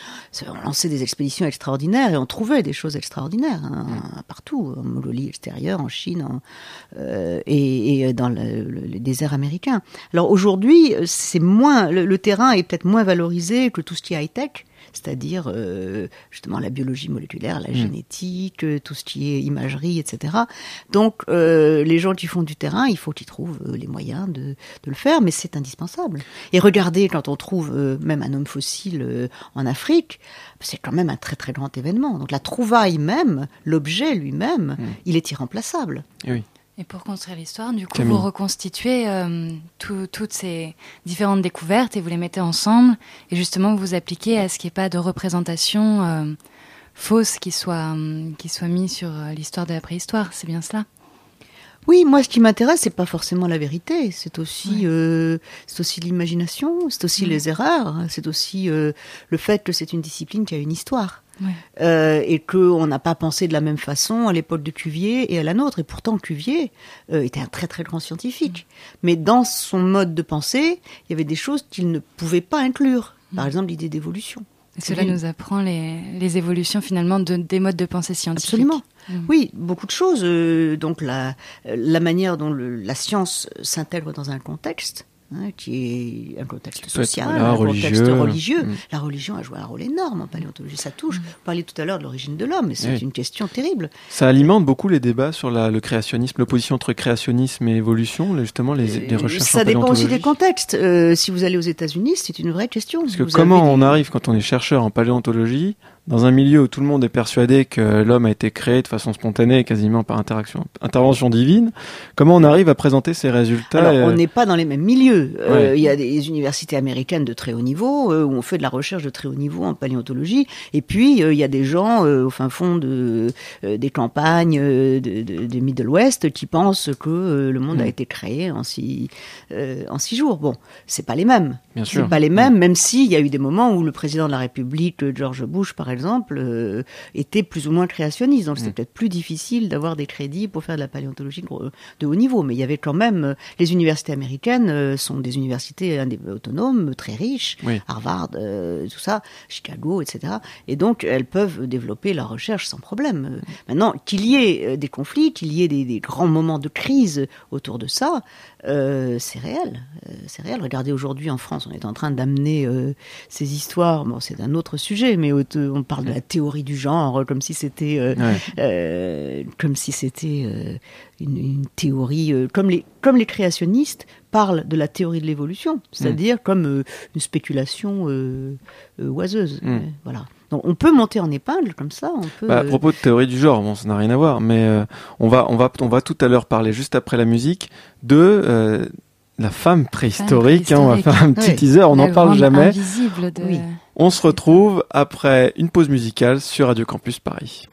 on lançait des expéditions extraordinaires et on trouvait des choses extraordinaires hein, partout, en Mongolie extérieure, en Chine, en, euh, et, et dans le, le- le désert américain. Alors aujourd'hui, euh, c'est moins le, le terrain est peut-être moins valorisé que tout ce qui est high tech, c'est-à-dire euh, justement la biologie moléculaire, la génétique, euh, tout ce qui est imagerie, etc. Donc euh, les gens qui font du terrain, il faut qu'ils trouvent les moyens de, de le faire, mais c'est indispensable. Et regardez quand on trouve même un homme fossile en Afrique, c'est quand même un très très grand événement. Donc la trouvaille même, l'objet lui-même, il est irremplaçable. Oui. Et pour construire l'histoire, du coup, Camille. vous reconstituez euh, tout- toutes ces différentes découvertes et vous les mettez ensemble. Et justement, vous vous appliquez à ce qu'il n'y ait pas de représentation euh, fausse qui soit, euh, qui soit mise sur l'histoire de la préhistoire. C'est bien cela? Oui, moi, ce qui m'intéresse, c'est pas forcément la vérité. C'est aussi, Ouais. euh, c'est aussi l'imagination, c'est aussi Mhm. les erreurs, hein. c'est aussi euh, le fait que c'est une discipline qui a une histoire. Ouais. Euh, et qu'on n'a pas pensé de la même façon à l'époque de Cuvier et à la nôtre. Et pourtant, Cuvier euh, était un très très grand scientifique. Mais dans son mode de pensée, il y avait des choses qu'il ne pouvait pas inclure. Par exemple, l'idée d'évolution. cela nous apprend les, les évolutions finalement de, des modes de pensée scientifiques. Absolument. Mm. Oui, beaucoup de choses. Euh, donc la, la manière dont le, la science s'intègre dans un contexte, Hein, qui est un contexte social, un contexte religieux. Mm. La religion a joué un rôle énorme en paléontologie. Ça touche. Mm. On parlait tout à l'heure de l'origine de l'homme, mais c'est une question terrible. Ça alimente beaucoup les débats sur la, le créationnisme, l'opposition entre créationnisme et évolution, justement les, les recherches. Ça dépend aussi des contextes. Euh, si vous allez aux États-Unis, c'est une vraie question. Parce que comment on arrive quand on est chercheur en paléontologie dans un milieu où tout le monde est persuadé que l'homme a été créé de façon spontanée, quasiment par interaction, intervention divine, comment on arrive à présenter ces résultats Alors, On n'est pas dans les mêmes milieux. Euh, il y a des universités américaines de très haut niveau euh, où on fait de la recherche de très haut niveau en paléontologie, et puis euh, il y a des gens au fin fond de, des campagnes de, de, du Middle West qui pensent que le monde a mm. été créé en six, en six jours. Bon, c'est pas les mêmes. C'est pas les mêmes, mm. même s'il y a eu des moments où le président de la République, George Bush, par exemple, exemple, euh, était plus ou moins créationniste. Donc c'était mm. peut-être plus difficile d'avoir des crédits pour faire de la paléontologie de haut niveau. Mais il y avait quand même euh, les universités américaines euh, sont des universités autonomes, très riches, Harvard, tout ça, Chicago, etc. Et donc elles peuvent développer la recherche sans problème. Mm. Maintenant qu'il y ait des conflits, qu'il y ait des, des, grands moments de crise autour de ça, euh, c'est réel. Euh, c'est réel. Regardez aujourd'hui en France, on est en train d'amener euh, ces histoires. Bon, c'est un autre sujet, mais on parle de la théorie du genre comme si c'était, comme si c'était une, théorie, comme les comme les créationnistes parlent de la théorie de l'évolution, c'est-à-dire comme une spéculation oiseuse. Mm. Voilà on peut monter en épingle comme ça. On peut... Bah, à propos de théorie du genre, bon, ça n'a rien à voir, mais euh, on va, on va, on va tout à l'heure parler juste après la musique de euh, la femme préhistorique. Hein, on va faire un petit teaser. On n'en parle jamais. On se retrouve après une pause musicale sur Radio Campus Paris.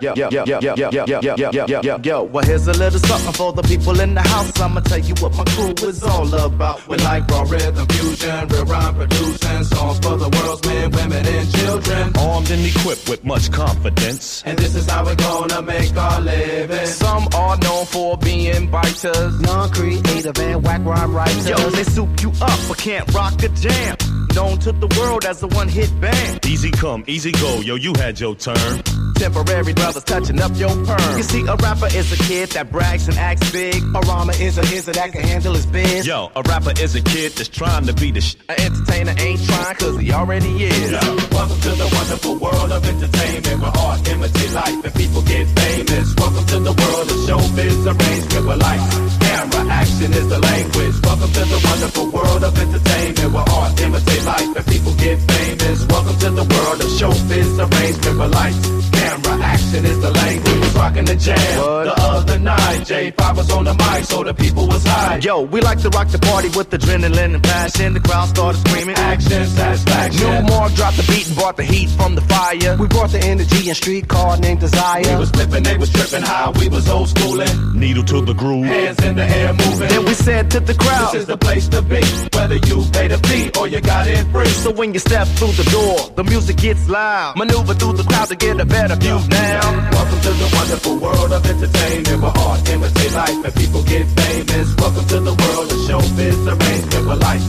Yo, yo, yo, yo, yo, yo, yo, yo, yo, yo, yo, yo. Well, here's a little something for the people in the house. I'ma tell you what my crew is all about. We like raw rhythm fusion, real rhyme producing songs for the world's men, women, and children. Armed and equipped with much confidence. And this is how we're gonna make our living. Some are known for being biters, non-creative and whack rhyme writers. Yo, they soup you up but can't rock the jam. Known to the world as the one-hit band. Easy come, easy go, yo, you had your turn. Temporary brothers touching up your perm. You see, a rapper is a kid that brags and acts big. A rhymer is a hizzer that can handle his biz. Yo, a rapper is a kid that's trying to be the sh. An entertainer ain't trying cause he already is. Yo, welcome to the wonderful world of entertainment where art imitate life and people get famous. Welcome to the world of showbiz arrangement where lights, camera, action is the language. Welcome to the wonderful world of entertainment where art imitate life and people get famous. Welcome to the world of showbiz arrangement where lights, camera, action is the language. Was rocking the jam what? the other night. J5 was on the mic, so the people was high. Yo, we like to rock the party with adrenaline and passion. The crowd started screaming. Action, satisfaction. New more dropped the beat and brought the heat from the fire. We brought the energy and street car named Desire. We was flipping, they was tripping high. We was old schooling. Needle to the groove. Hands in the air moving. Then we said to the crowd, This is the place to be. Whether you pay the fee or you got it free. So when you step through the door, the music gets loud. Maneuver through the crowd to get a better view now. Welcome to the wonderful world of entertainment where art imitate life and people get famous. Welcome to the world of showbiz arrangement where life,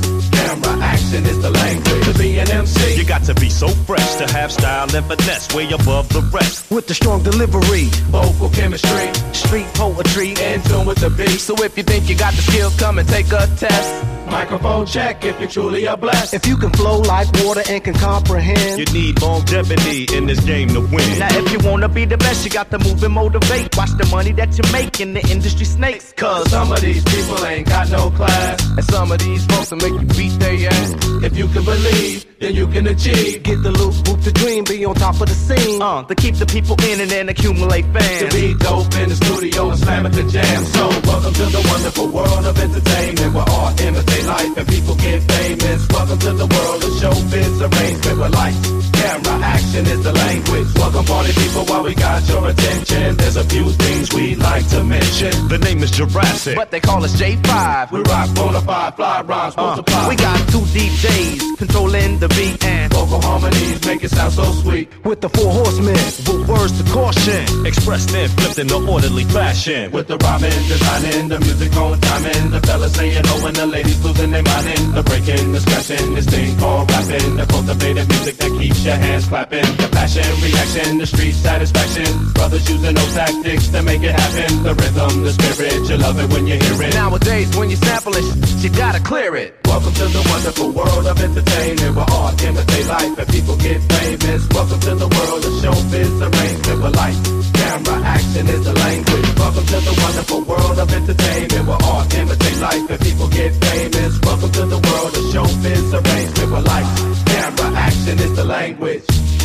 camera, action is the language. To be an MC, you got to be so fresh to have style and finesse, way above the rest. With the strong delivery, vocal chemistry, street poetry, in tune with the beat. So if you think you got the skill, come and take a test. Microphone check if you truly are blessed. If you can flow like water and can comprehend, you need longevity in this game to win. Now, if you wanna be the best, you got to move and motivate. Watch the money that you make in the industry snakes. Cause some of these people ain't got no class. And some of these folks will make you beat If you can believe, then you can achieve. Get the loot, boot the dream, be on top of the scene. Uh, to keep the people in and then accumulate fans. To be dope in the studio and slam at the jam. So, welcome to the wonderful world of entertainment where art imitates life and people get famous. Welcome to the world of showbiz arrangement with lights, camera, action action is the language. Welcome party people while we got your attention. There's a few things we'd like to mention. The name is Jurassic, but they call us J5. We rock bonafide, fly rhymes, Uh, multiply. we got two DJs controlling the beat and vocal harmonies make it sound so sweet. with the four horsemen with words to caution, expressed and flipped in an orderly fashion. With the rhyming, designing, the music on timing, the fellas saying oh and the ladies losing their minding, the breaking, the scratching, this thing called rapping, the cultivated music that keeps your hands clapping, the passion, reaction, the street satisfaction, brothers using those tactics to make it happen, the rhythm, the spirit, you love it when you hear it. Nowadays, when you sample it, you gotta clear it. Welcome to the wonderful world of entertainment where art imitate life and people get famous. Welcome to the world of showbiz where light, camera, action is the language. Welcome to the wonderful world of entertainment life and people get famous. Welcome to the world of showbiz where light, camera, action is the language.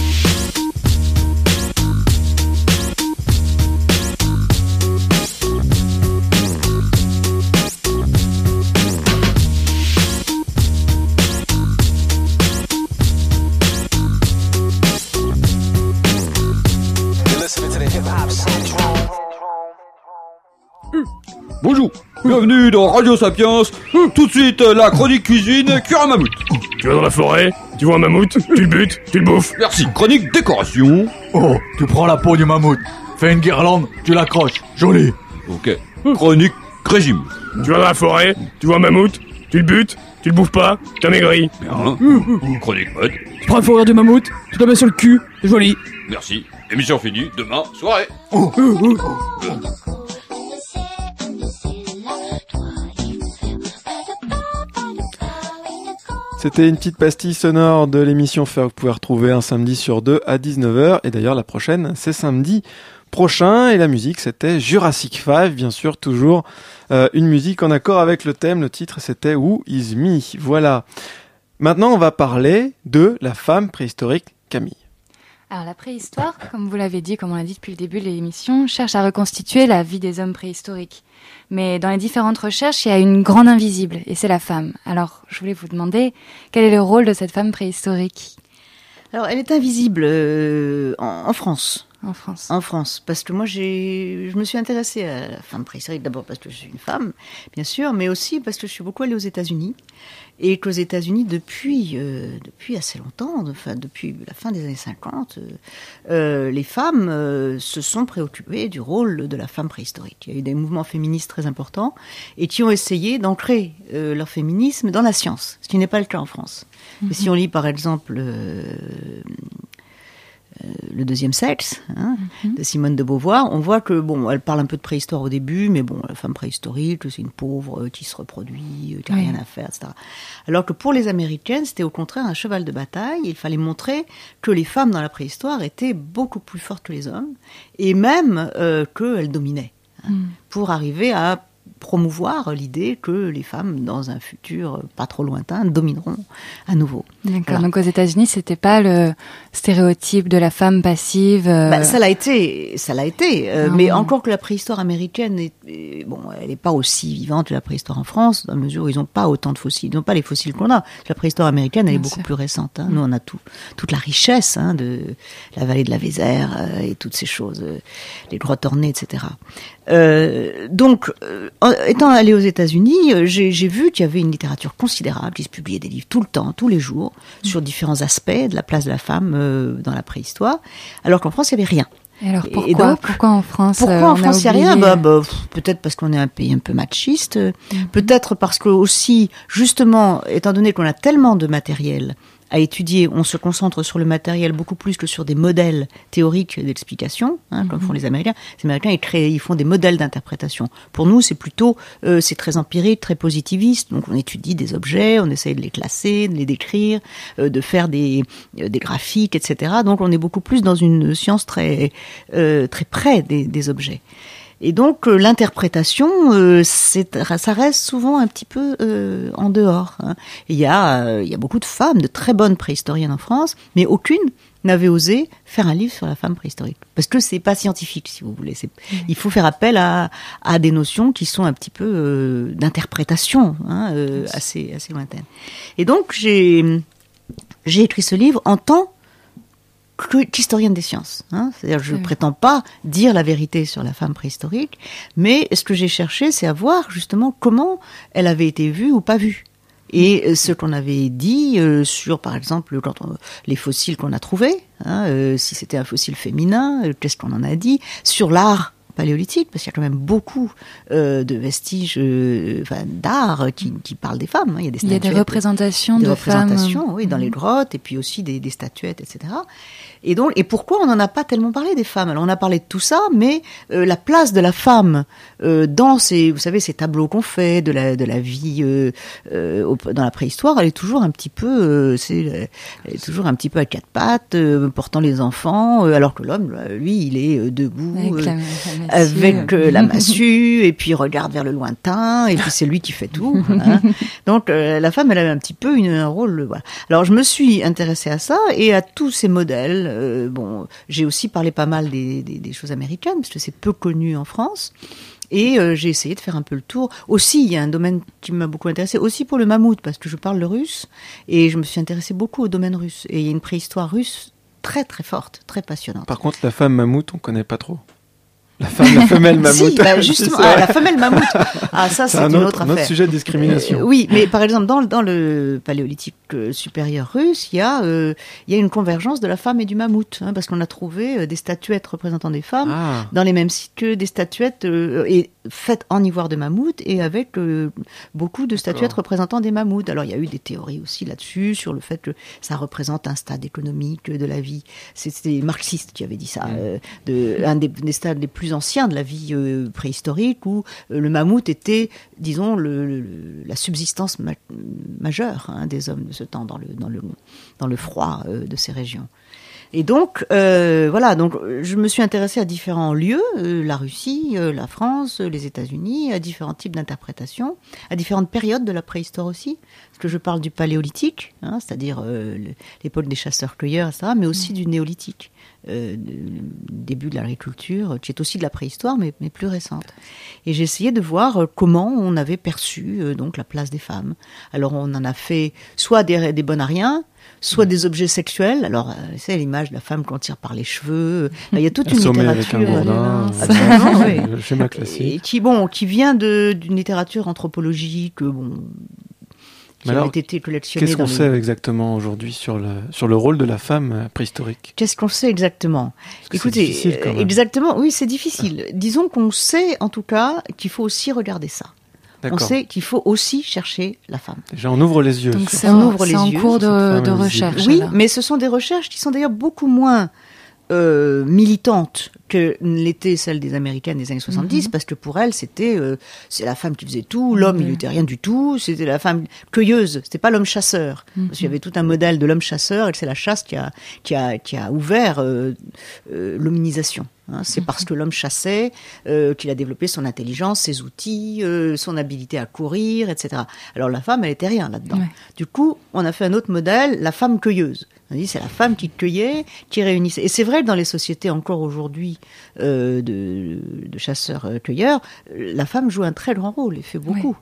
Bonjour, bienvenue dans Radio Sapiens. Tout de suite, la chronique cuisine cuire un mammouth. Tu vas dans la forêt, tu vois un mammouth, tu le butes, tu le bouffes. Merci. Chronique décoration. Oh, tu prends la peau du mammouth, fais une guirlande, tu l'accroches, joli. Ok. Chronique régime. Tu vas dans la forêt, tu vois un mammouth, tu le butes, tu le bouffes pas, t'as maigri. Bien. Chronique mode. Tu prends la fourrure du mammouth, tu la mets sur le cul, c'est joli. Merci. Émission finie. Demain, soirée. C'était une petite pastille sonore de l'émission Faire que vous pouvez retrouver un samedi sur deux à 19h. Et d'ailleurs, la prochaine, c'est samedi prochain. Et la musique, c'était Jurassic 5, bien sûr, toujours euh, une musique en accord avec le thème. Le titre, c'était Who is Me? Voilà. Maintenant, on va parler de la femme préhistorique Camille. Alors la préhistoire, comme vous l'avez dit, comme on l'a dit depuis le début de l'émission, cherche à reconstituer la vie des hommes préhistoriques. Mais dans les différentes recherches, il y a une grande invisible, et c'est la femme. Alors je voulais vous demander, quel est le rôle de cette femme préhistorique Alors, elle est invisible euh, en, en France. en France En France, parce que moi, j'ai, je me suis intéressée à la femme préhistorique d'abord parce que je suis une femme, bien sûr, mais aussi parce que je suis beaucoup allée aux États-Unis et qu'aux États-Unis, depuis euh, depuis assez longtemps, enfin depuis la fin des années 50, euh, euh, les femmes se sont préoccupées du rôle de la femme préhistorique. Il y a eu des mouvements féministes très importants et qui ont essayé d'ancrer leur féminisme dans la science, ce qui n'est pas le cas en France. Si on lit par exemple le deuxième sexe hein, de Simone de Beauvoir, on voit que bon, elle parle un peu de préhistoire au début, mais bon, la femme préhistorique, c'est une pauvre euh, qui se reproduit, euh, qui n'a Oui. rien à faire, etc. Alors que pour les Américaines, c'était au contraire un cheval de bataille. Il fallait montrer que les femmes dans la préhistoire étaient beaucoup plus fortes que les hommes, et même euh, qu'elles dominaient, hein, Mm. pour arriver à promouvoir l'idée que les femmes, dans un futur euh, pas trop lointain, domineront à nouveau. D'accord. Voilà. Donc aux États-Unis, c'était pas le stéréotype de la femme passive. euh, Bah, ça l'a été, ça l'a été. euh, Ah mais encore que la préhistoire américaine, est, est- bon, elle n'est pas aussi vivante que la préhistoire en France, dans la mesure où ils n'ont pas autant de fossiles. Ils n'ont pas les fossiles qu'on a. La préhistoire américaine, elle est beaucoup plus récente. hein. Nous, on a tout, toute la richesse hein, de la vallée de la Vézère euh, et toutes ces choses, euh, les grottes ornées, etc. Donc, étant allé aux États-Unis, j'ai j'ai vu qu'il y avait une littérature considérable, qui se publiait des livres tout le temps, tous les jours, sur différents aspects de la place de la femme euh, dans la préhistoire, alors qu'en France, il n'y avait rien. Et alors Et pourquoi donc, Pourquoi en France Pourquoi euh, en on France, il n'y a rien bah, bah, Peut-être parce qu'on est un pays un peu machiste. Mhm. Peut-être parce que aussi, justement, étant donné qu'on a tellement de matériel à étudier, on se concentre sur le matériel beaucoup plus que sur des modèles théoriques d'explication, hein, comme Mhm. font les Américains. Les Américains, ils, créent, ils font des modèles d'interprétation. Pour nous, c'est plutôt, euh, c'est très empirique, très positiviste. Donc, on étudie des objets, on essaye de les classer, de les décrire, euh, de faire des, euh, des graphiques, etc. Donc, on est beaucoup plus dans une science très, euh, très près des, des objets. Et donc euh, l'interprétation, euh, ça reste souvent un petit peu euh, en dehors. hein. Il y a, euh, il y a beaucoup de femmes, de très bonnes préhistoriennes en France, mais aucune n'avait osé faire un livre sur la femme préhistorique parce que c'est pas scientifique, si vous voulez. Il faut faire appel à, à des notions qui sont un petit peu euh, d'interprétation, hein, euh, assez assez lointaines. Et donc j'ai j'ai écrit ce livre en tant qu'historienne des sciences. Hein. C'est-à-dire, je ne Oui. prétends pas dire la vérité sur la femme préhistorique, mais ce que j'ai cherché, c'est à voir justement comment elle avait été vue ou pas vue. Et euh, ce qu'on avait dit euh, sur, par exemple, quand on- les fossiles qu'on a trouvés, hein, euh, si c'était un fossile féminin, euh, qu'est-ce qu'on en a dit Sur l'art paléolithique, parce qu'il y a quand même beaucoup euh, de vestiges euh, enfin, d'art qui, qui parlent des femmes. hein. Il y a des Il y a des représentations des de femmes. oui, dans les grottes, et puis aussi des, des statuettes, etc. Et donc, et pourquoi on n'en a pas tellement parlé des femmes? Alors, on a parlé de tout ça, mais euh, la place de la femme dans ces, vous savez, ces tableaux qu'on fait de la de la vie dans la préhistoire, elle est toujours un petit peu, c'est, elle est toujours un petit peu à quatre pattes, portant les enfants, alors que l'homme, lui, il est debout Avec euh, la- massue. et puis il regarde vers le lointain, et puis c'est lui qui fait tout. hein. Donc euh, la femme, elle avait un petit peu une, un rôle. euh, Voilà. Alors je me suis intéressée à ça et à tous ces modèles. Euh, bon, j'ai aussi parlé pas mal des, des, des choses américaines parce que c'est peu connu en France. Et euh, j'ai essayé de faire un peu le tour. Aussi, il y a un domaine qui m'a beaucoup intéressé, aussi pour le mammouth, parce que je parle le russe, et je me suis intéressée beaucoup au domaine russe. Et il y a une préhistoire russe très très forte, très passionnante. Par contre, la femme mammouth, on connaît pas trop. La femme, la femelle mammouth. Si, bah, justement, C'est ça. ah, la femelle mammouth. Ah, ça, C'est un une autre- autre un autre affaire. sujet de discrimination. Euh, oui, mais par exemple, dans, le- dans le paléolithique euh, supérieur russe, il y, a, euh, il y a une convergence de la femme et du mammouth, hein, parce qu'on a trouvé euh, des statuettes représentant des femmes Ah. dans les mêmes sites que des statuettes euh, et faites en ivoire de mammouth et avec euh, beaucoup de statuettes représentant des mammouths. Alors, il y a eu des théories aussi là-dessus, sur le fait que ça représente un stade économique de la vie. C'était marxiste qui avait dit ça, euh, de, un des, des stades les plus anciens de la vie euh, préhistorique, où euh, le mammouth était, disons, le, le- la subsistance ma- majeure hein, des hommes de ce temps dans le, dans le, dans le froid euh, de ces régions. Et donc, euh, voilà, donc je me suis intéressée à différents lieux, euh, la Russie, euh, la France, les États-Unis, à différents types d'interprétations, à différentes périodes de la préhistoire aussi. Parce que je parle du paléolithique, hein, c'est-à-dire l'époque des chasseurs-cueilleurs, etc., mais aussi du néolithique, euh, début de l'agriculture, qui est aussi de la préhistoire, mais, mais plus récente. Et j'ai essayé de voir euh, comment on avait perçu euh, donc la place des femmes. Alors on en a fait soit des, des bonariens, soit des objets sexuels. Alors, euh, c'est l'image de la femme qu'on tire par les cheveux. Il y a toute une Assommée avec littérature. un euh, oui. le schéma classique. Et qui, bon, qui vient d'une littérature anthropologique, bon, qui alors, été collectionnée Qu'est-ce qu'on les- sait exactement aujourd'hui sur le, sur le rôle de la femme euh, préhistorique? Qu'est-ce qu'on sait exactement? Écoutez, difficile, quand même. exactement, oui, c'est difficile. Disons qu'on sait en tout cas qu'il faut aussi regarder ça. On sait qu'il faut aussi chercher la femme. Déjà, on ouvre les yeux. Donc ça. on ouvre c'est les en yeux. cours de, recherche. Oui, alors. mais ce sont des recherches qui sont d'ailleurs beaucoup moins euh, militantes que l'était celle des Américaines des années 70, Mhm. parce que pour elles, c'était euh, c'est la femme qui faisait tout, l'homme, il n'était rien du tout, c'était la femme cueilleuse, c'était pas l'homme chasseur. Parce qu'il y avait tout un modèle de l'homme chasseur, et c'est la chasse qui a, qui a, qui a ouvert euh, euh, l'hominisation. hein. c'est parce que l'homme chassait euh, qu'il a développé son intelligence, ses outils, euh, son habilité à courir, etc. Alors la femme, elle était rien là-dedans. Ouais. Du coup, on a fait un autre modèle, la femme cueilleuse. On dit c'est la femme qui cueillait, qui réunissait. Et c'est vrai que dans les sociétés encore aujourd'hui euh, de, de chasseurs-cueilleurs, euh, la femme joue un très grand rôle et fait beaucoup.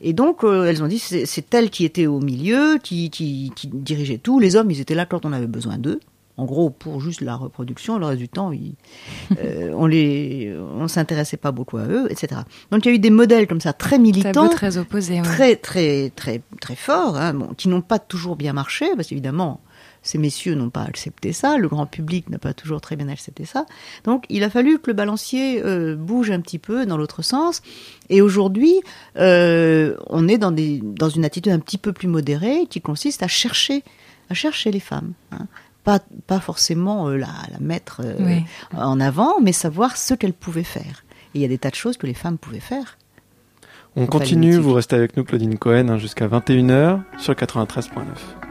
Et donc, euh, elles ont dit c'est c'est elle qui était au milieu, qui, qui, qui dirigeait tout. Les hommes, ils étaient là quand on avait besoin d'eux. En gros, pour juste la reproduction, le reste du temps, ils, euh, on les, on s'intéressait pas beaucoup à eux, etc. Donc il y a eu des modèles comme ça très militants, très opposé. ouais. très très très très forts, hein, bon, qui n'ont pas toujours bien marché, parce qu'évidemment ces messieurs n'ont pas accepté ça, le grand public n'a pas toujours très bien accepté ça. Donc il a fallu que le balancier euh, bouge un petit peu dans l'autre sens. Et aujourd'hui, euh, on est dans, des, dans une attitude un petit peu plus modérée qui consiste à chercher, à chercher les femmes. hein. Pas, pas forcément euh, la, la mettre euh, Oui. en avant, mais savoir ce qu'elles pouvaient faire. Et il y a des tas de choses que les femmes pouvaient faire. On Enfin, continue, vous restez avec nous, Claudine Cohen, hein, jusqu'à 21h sur 93.9.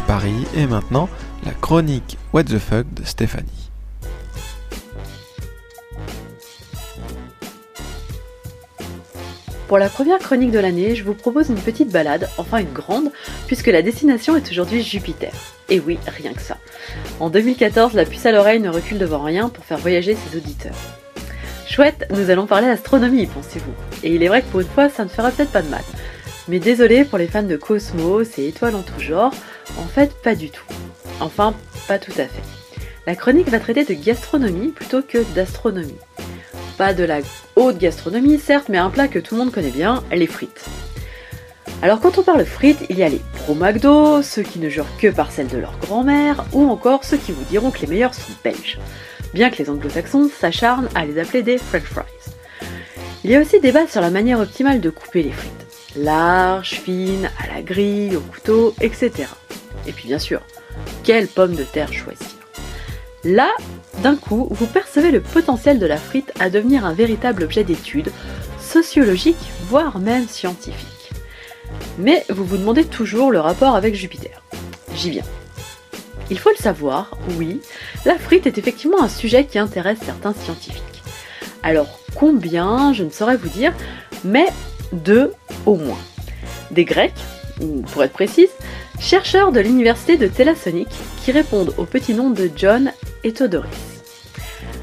Paris et maintenant la chronique What the fuck de Stéphanie. Pour la première chronique de l'année, je vous propose une petite balade, enfin une grande, puisque la destination est aujourd'hui Jupiter. Et oui, rien que ça. En 2014, la puce à l'oreille ne recule devant rien pour faire voyager ses auditeurs. Chouette, nous allons parler astronomie, pensez-vous. Et il est vrai que pour une fois, ça ne fera peut-être pas de mal. Mais désolé pour les fans de cosmos et étoiles en tout genre, en fait, pas du tout. Enfin, pas tout à fait. La chronique va traiter de gastronomie plutôt que d'astronomie. Pas de la haute gastronomie, certes, mais un plat que tout le monde connaît bien, les frites. Alors quand on parle frites, il y a les pro McDo, ceux qui ne jurent que par celles de leur grand-mère, ou encore ceux qui vous diront que les meilleurs sont belges. Bien que les anglo-saxons s'acharnent à les appeler des french fries. Il y a aussi débat sur la manière optimale de couper les frites. Large, fine, à la grille, au couteau, etc. Et puis bien sûr, quelle pomme de terre choisir Là, d'un coup, vous percevez le potentiel de la frite à devenir un véritable objet d'étude, sociologique, voire même scientifique. Mais vous vous demandez toujours le rapport avec Jupiter. J'y viens. Il faut le savoir, oui, la frite est effectivement un sujet qui intéresse certains scientifiques. Alors combien, je ne saurais vous dire, mais deux au moins. Des Grecs, ou pour être précise, chercheurs de l'université de Thalassonique qui répondent au petit nom de John et Thodoris.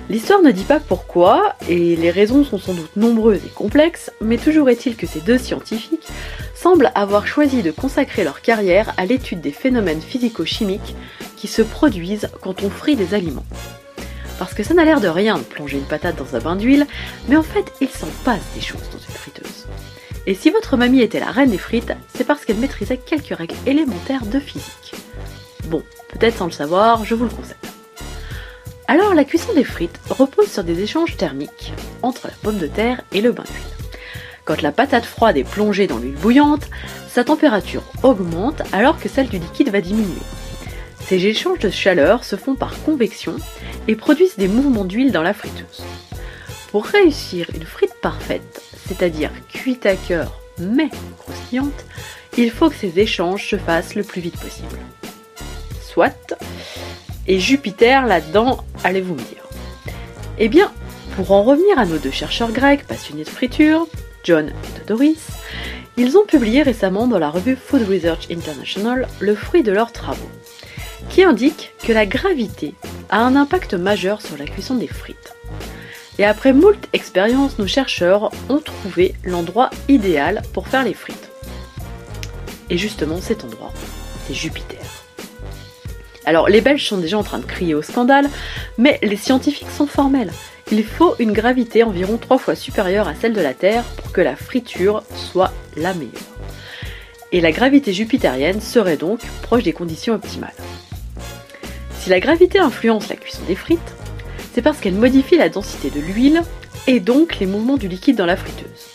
L'histoire ne dit pas pourquoi, et les raisons sont sans doute nombreuses et complexes, mais toujours est-il que ces deux scientifiques semblent avoir choisi de consacrer leur carrière à l'étude des phénomènes physico-chimiques qui se produisent quand on frit des aliments. Parce que ça n'a l'air de rien de plonger une patate dans un bain d'huile, mais en fait, il s'en passe des choses dans une friteuse. Et si votre mamie était la reine des frites, c'est parce qu'elle maîtrisait quelques règles élémentaires de physique. Bon, peut-être sans le savoir, je vous le conseille. Alors la cuisson des frites repose sur des échanges thermiques entre la pomme de terre et le bain d'huile. Quand la patate froide est plongée dans l'huile bouillante, sa température augmente alors que celle du liquide va diminuer. Ces échanges de chaleur se font par convection et produisent des mouvements d'huile dans la friteuse. Pour réussir une frite parfaite, c'est-à-dire cuite à cœur mais croustillante, il faut que ces échanges se fassent le plus vite possible. Soit, et Jupiter là-dedans, allez-vous me dire. Eh bien, pour en revenir à nos deux chercheurs grecs passionnés de friture, John et Dodoris, ils ont publié récemment dans la revue Food Research International le fruit de leurs travaux, qui indique que la gravité a un impact majeur sur la cuisson des frites. Et après moult expériences, nos chercheurs ont trouvé l'endroit idéal pour faire les frites. Et justement, cet endroit, c'est Jupiter. Alors, les Belges sont déjà en train de crier au scandale, mais les scientifiques sont formels. Il faut une gravité environ trois fois supérieure à celle de la Terre pour que la friture soit la meilleure. Et la gravité jupitérienne serait donc proche des conditions optimales. Si la gravité influence la cuisson des frites, c'est parce qu'elle modifie la densité de l'huile et donc les mouvements du liquide dans la friteuse.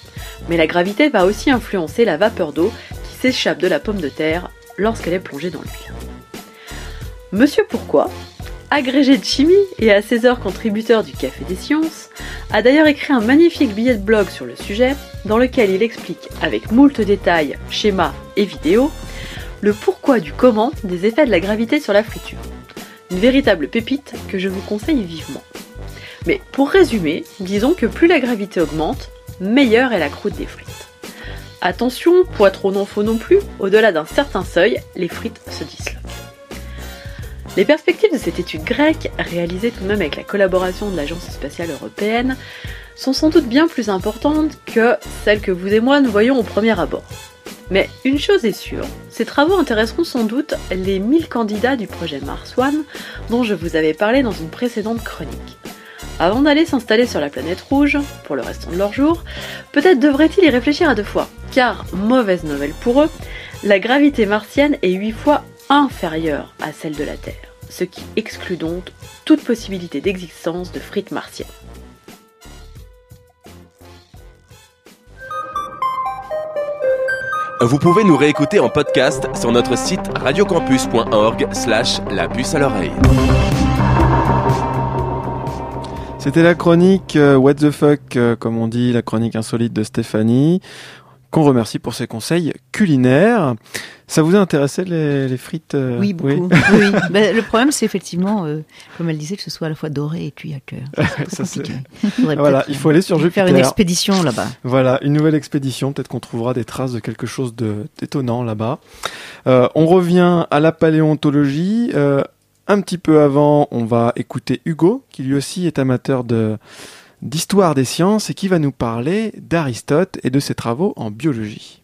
Mais la gravité va aussi influencer la vapeur d'eau qui s'échappe de la pomme de terre lorsqu'elle est plongée dans l'huile. Monsieur Pourquoi, agrégé de chimie et à 16 heures contributeur du Café des Sciences, a d'ailleurs écrit un magnifique billet de blog sur le sujet dans lequel il explique avec moult détails, schémas et vidéos le pourquoi du comment des effets de la gravité sur la friture. Une véritable pépite que je vous conseille vivement. Mais pour résumer, disons que plus la gravité augmente, meilleure est la croûte des frites. Attention, poids trop non faux non plus, au-delà d'un certain seuil, les frites se disloquent. Les perspectives de cette étude grecque, réalisée tout de même avec la collaboration de l'Agence spatiale européenne, sont sans doute bien plus importantes que celles que vous et moi nous voyons au premier abord. Mais une chose est sûre, ces travaux intéresseront sans doute les 1000 candidats du projet Mars One dont je vous avais parlé dans une précédente chronique. Avant d'aller s'installer sur la planète rouge, pour le restant de leur jour, peut-être devraient-ils y réfléchir à deux fois, car, mauvaise nouvelle pour eux, la gravité martienne est 8 fois inférieure à celle de la Terre, ce qui exclut donc toute possibilité d'existence de frites martiennes. Vous pouvez nous réécouter en podcast sur notre site radiocampus.org slash la puce à l'oreille. C'était la chronique euh, What the fuck, euh, comme on dit, la chronique insolite de Stéphanie. Qu'on remercie pour ses conseils culinaires. Ça vous a intéressé les, les frites euh, Oui, beaucoup. Oui. Ben, le problème, c'est effectivement, euh, comme elle disait, que ce soit à la fois doré et cuit à cœur. Voilà, il faut aller sur euh, Jupiter. Faire une expédition là-bas. Voilà, une nouvelle expédition. Peut-être qu'on trouvera des traces de quelque chose d'étonnant là-bas. Euh, on revient à la paléontologie. Un petit peu avant, on va écouter Hugo, qui lui aussi est amateur de d'histoire des sciences et qui va nous parler d'Aristote et de ses travaux en biologie.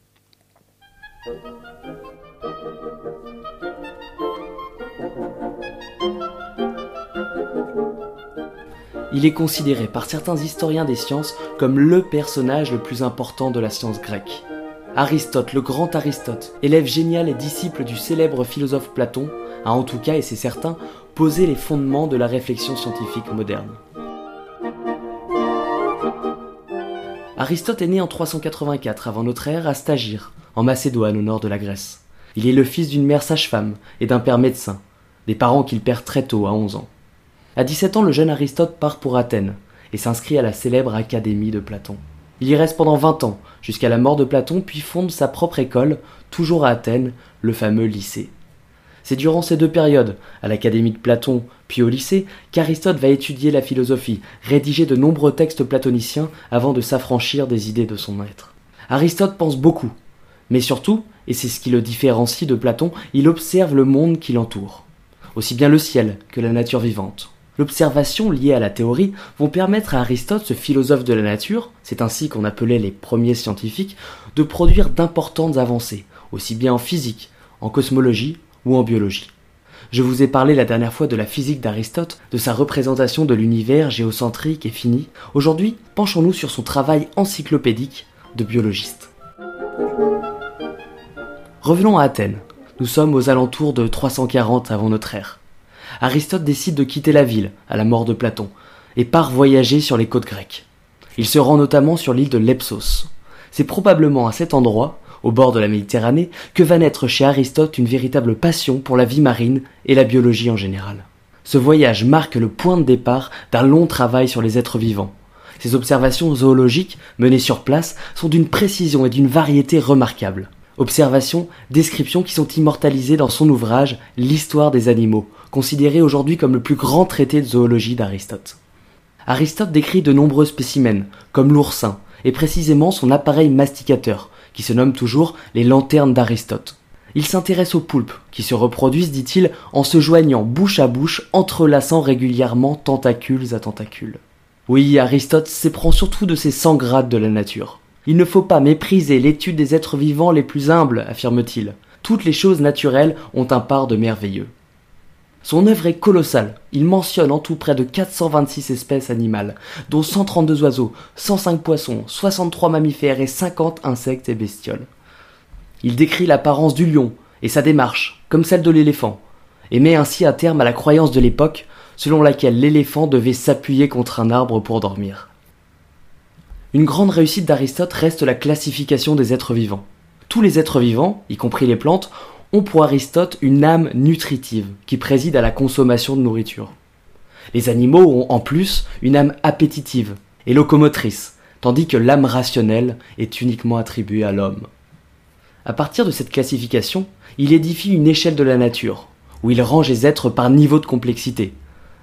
Il est considéré par certains historiens des sciences comme le personnage le plus important de la science grecque. Aristote, le grand Aristote, élève génial et disciple du célèbre philosophe Platon, a en tout cas, et c'est certain, posé les fondements de la réflexion scientifique moderne. Aristote est né en 384 avant notre ère à Stagir, en Macédoine au nord de la Grèce. Il est le fils d'une mère sage-femme et d'un père médecin, des parents qu'il perd très tôt à 11 ans. À 17 ans, le jeune Aristote part pour Athènes et s'inscrit à la célèbre Académie de Platon. Il y reste pendant 20 ans, jusqu'à la mort de Platon, puis fonde sa propre école, toujours à Athènes, le fameux lycée. C'est durant ces deux périodes, à l'Académie de Platon puis au lycée, qu'Aristote va étudier la philosophie, rédiger de nombreux textes platoniciens avant de s'affranchir des idées de son maître. Aristote pense beaucoup, mais surtout, et c'est ce qui le différencie de Platon, il observe le monde qui l'entoure, aussi bien le ciel que la nature vivante. L'observation liée à la théorie vont permettre à Aristote, ce philosophe de la nature, c'est ainsi qu'on appelait les premiers scientifiques, de produire d'importantes avancées, aussi bien en physique, en cosmologie ou en biologie. Je vous ai parlé la dernière fois de la physique d'Aristote, de sa représentation de l'univers géocentrique et fini. Aujourd'hui, penchons-nous sur son travail encyclopédique de biologiste. Revenons à Athènes. Nous sommes aux alentours de 340 avant notre ère. Aristote décide de quitter la ville à la mort de Platon et part voyager sur les côtes grecques. Il se rend notamment sur l'île de Lepsos. C'est probablement à cet endroit, au bord de la Méditerranée, que va naître chez Aristote une véritable passion pour la vie marine et la biologie en général. Ce voyage marque le point de départ d'un long travail sur les êtres vivants. Ces observations zoologiques menées sur place sont d'une précision et d'une variété remarquables. Observations, descriptions qui sont immortalisées dans son ouvrage L'histoire des animaux, considéré aujourd'hui comme le plus grand traité de zoologie d'Aristote. Aristote décrit de nombreux spécimens, comme l'oursin, et précisément son appareil masticateur, qui se nomme toujours les lanternes d'Aristote. Il s'intéresse aux poulpes, qui se reproduisent, dit-il, en se joignant bouche à bouche, entrelaçant régulièrement tentacules à tentacules. Oui, Aristote s'éprend surtout de ces 100 grades de la nature. Il ne faut pas mépriser l'étude des êtres vivants les plus humbles, affirme-t-il. Toutes les choses naturelles ont un part de merveilleux. Son œuvre est colossale. Il mentionne en tout près de 426 espèces animales, dont 132 oiseaux, 105 poissons, 63 mammifères et 50 insectes et bestioles. Il décrit l'apparence du lion et sa démarche, comme celle de l'éléphant, et met ainsi un terme à la croyance de l'époque selon laquelle l'éléphant devait s'appuyer contre un arbre pour dormir. Une grande réussite d'Aristote reste la classification des êtres vivants. Tous les êtres vivants, y compris les plantes, ont pour Aristote une âme nutritive qui préside à la consommation de nourriture. Les animaux ont en plus une âme appétitive et locomotrice, tandis que l'âme rationnelle est uniquement attribuée à l'homme. À partir de cette classification, il édifie une échelle de la nature, où il range les êtres par niveau de complexité.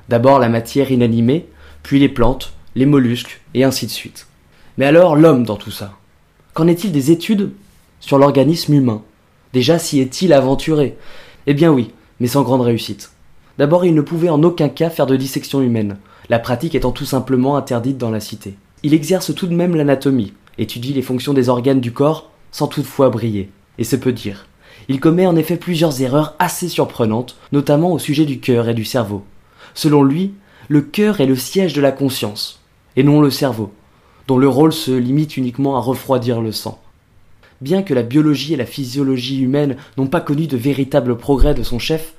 D'abord la matière inanimée, puis les plantes, les mollusques, et ainsi de suite. Mais alors l'homme dans tout ça? Qu'en est-il des études sur l'organisme humain? Déjà s'y est-il aventuré? Eh bien oui, mais sans grande réussite. D'abord il ne pouvait en aucun cas faire de dissection humaine, la pratique étant tout simplement interdite dans la cité. Il exerce tout de même l'anatomie, étudie les fonctions des organes du corps, sans toutefois briller, et se peut dire. Il commet en effet plusieurs erreurs assez surprenantes, notamment au sujet du cœur et du cerveau. Selon lui, le cœur est le siège de la conscience, et non le cerveau, dont le rôle se limite uniquement à refroidir le sang. Bien que la biologie et la physiologie humaine n'ont pas connu de véritables progrès de son chef,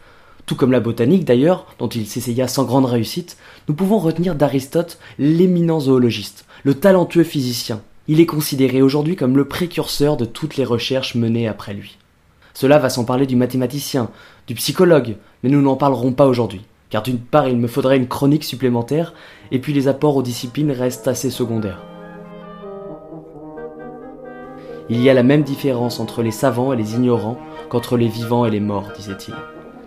tout comme la botanique d'ailleurs, dont il s'essaya sans grande réussite, nous pouvons retenir d'Aristote l'éminent zoologiste, le talentueux physicien. Il est considéré aujourd'hui comme le précurseur de toutes les recherches menées après lui. Cela va sans parler du mathématicien, du psychologue, mais nous n'en parlerons pas aujourd'hui, car d'une part il me faudrait une chronique supplémentaire, et puis les apports aux disciplines restent assez secondaires. Il y a la même différence entre les savants et les ignorants qu'entre les vivants et les morts, disait-il.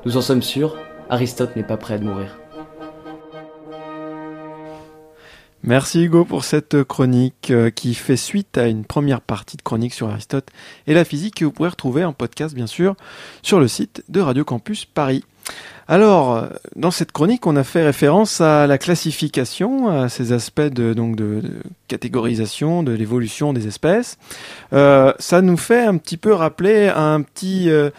Nous en sommes sûrs, Aristote n'est pas prêt de mourir. Merci Hugo pour cette chronique euh, qui fait suite à une première partie de chronique sur Aristote et la physique que vous pourrez retrouver en podcast bien sûr sur le site de Radio Campus Paris. Alors, dans cette chronique, on a fait référence à la classification, à ces aspects de, donc de, de catégorisation, de l'évolution des espèces. Euh, ça nous fait un petit peu rappeler un petit, euh,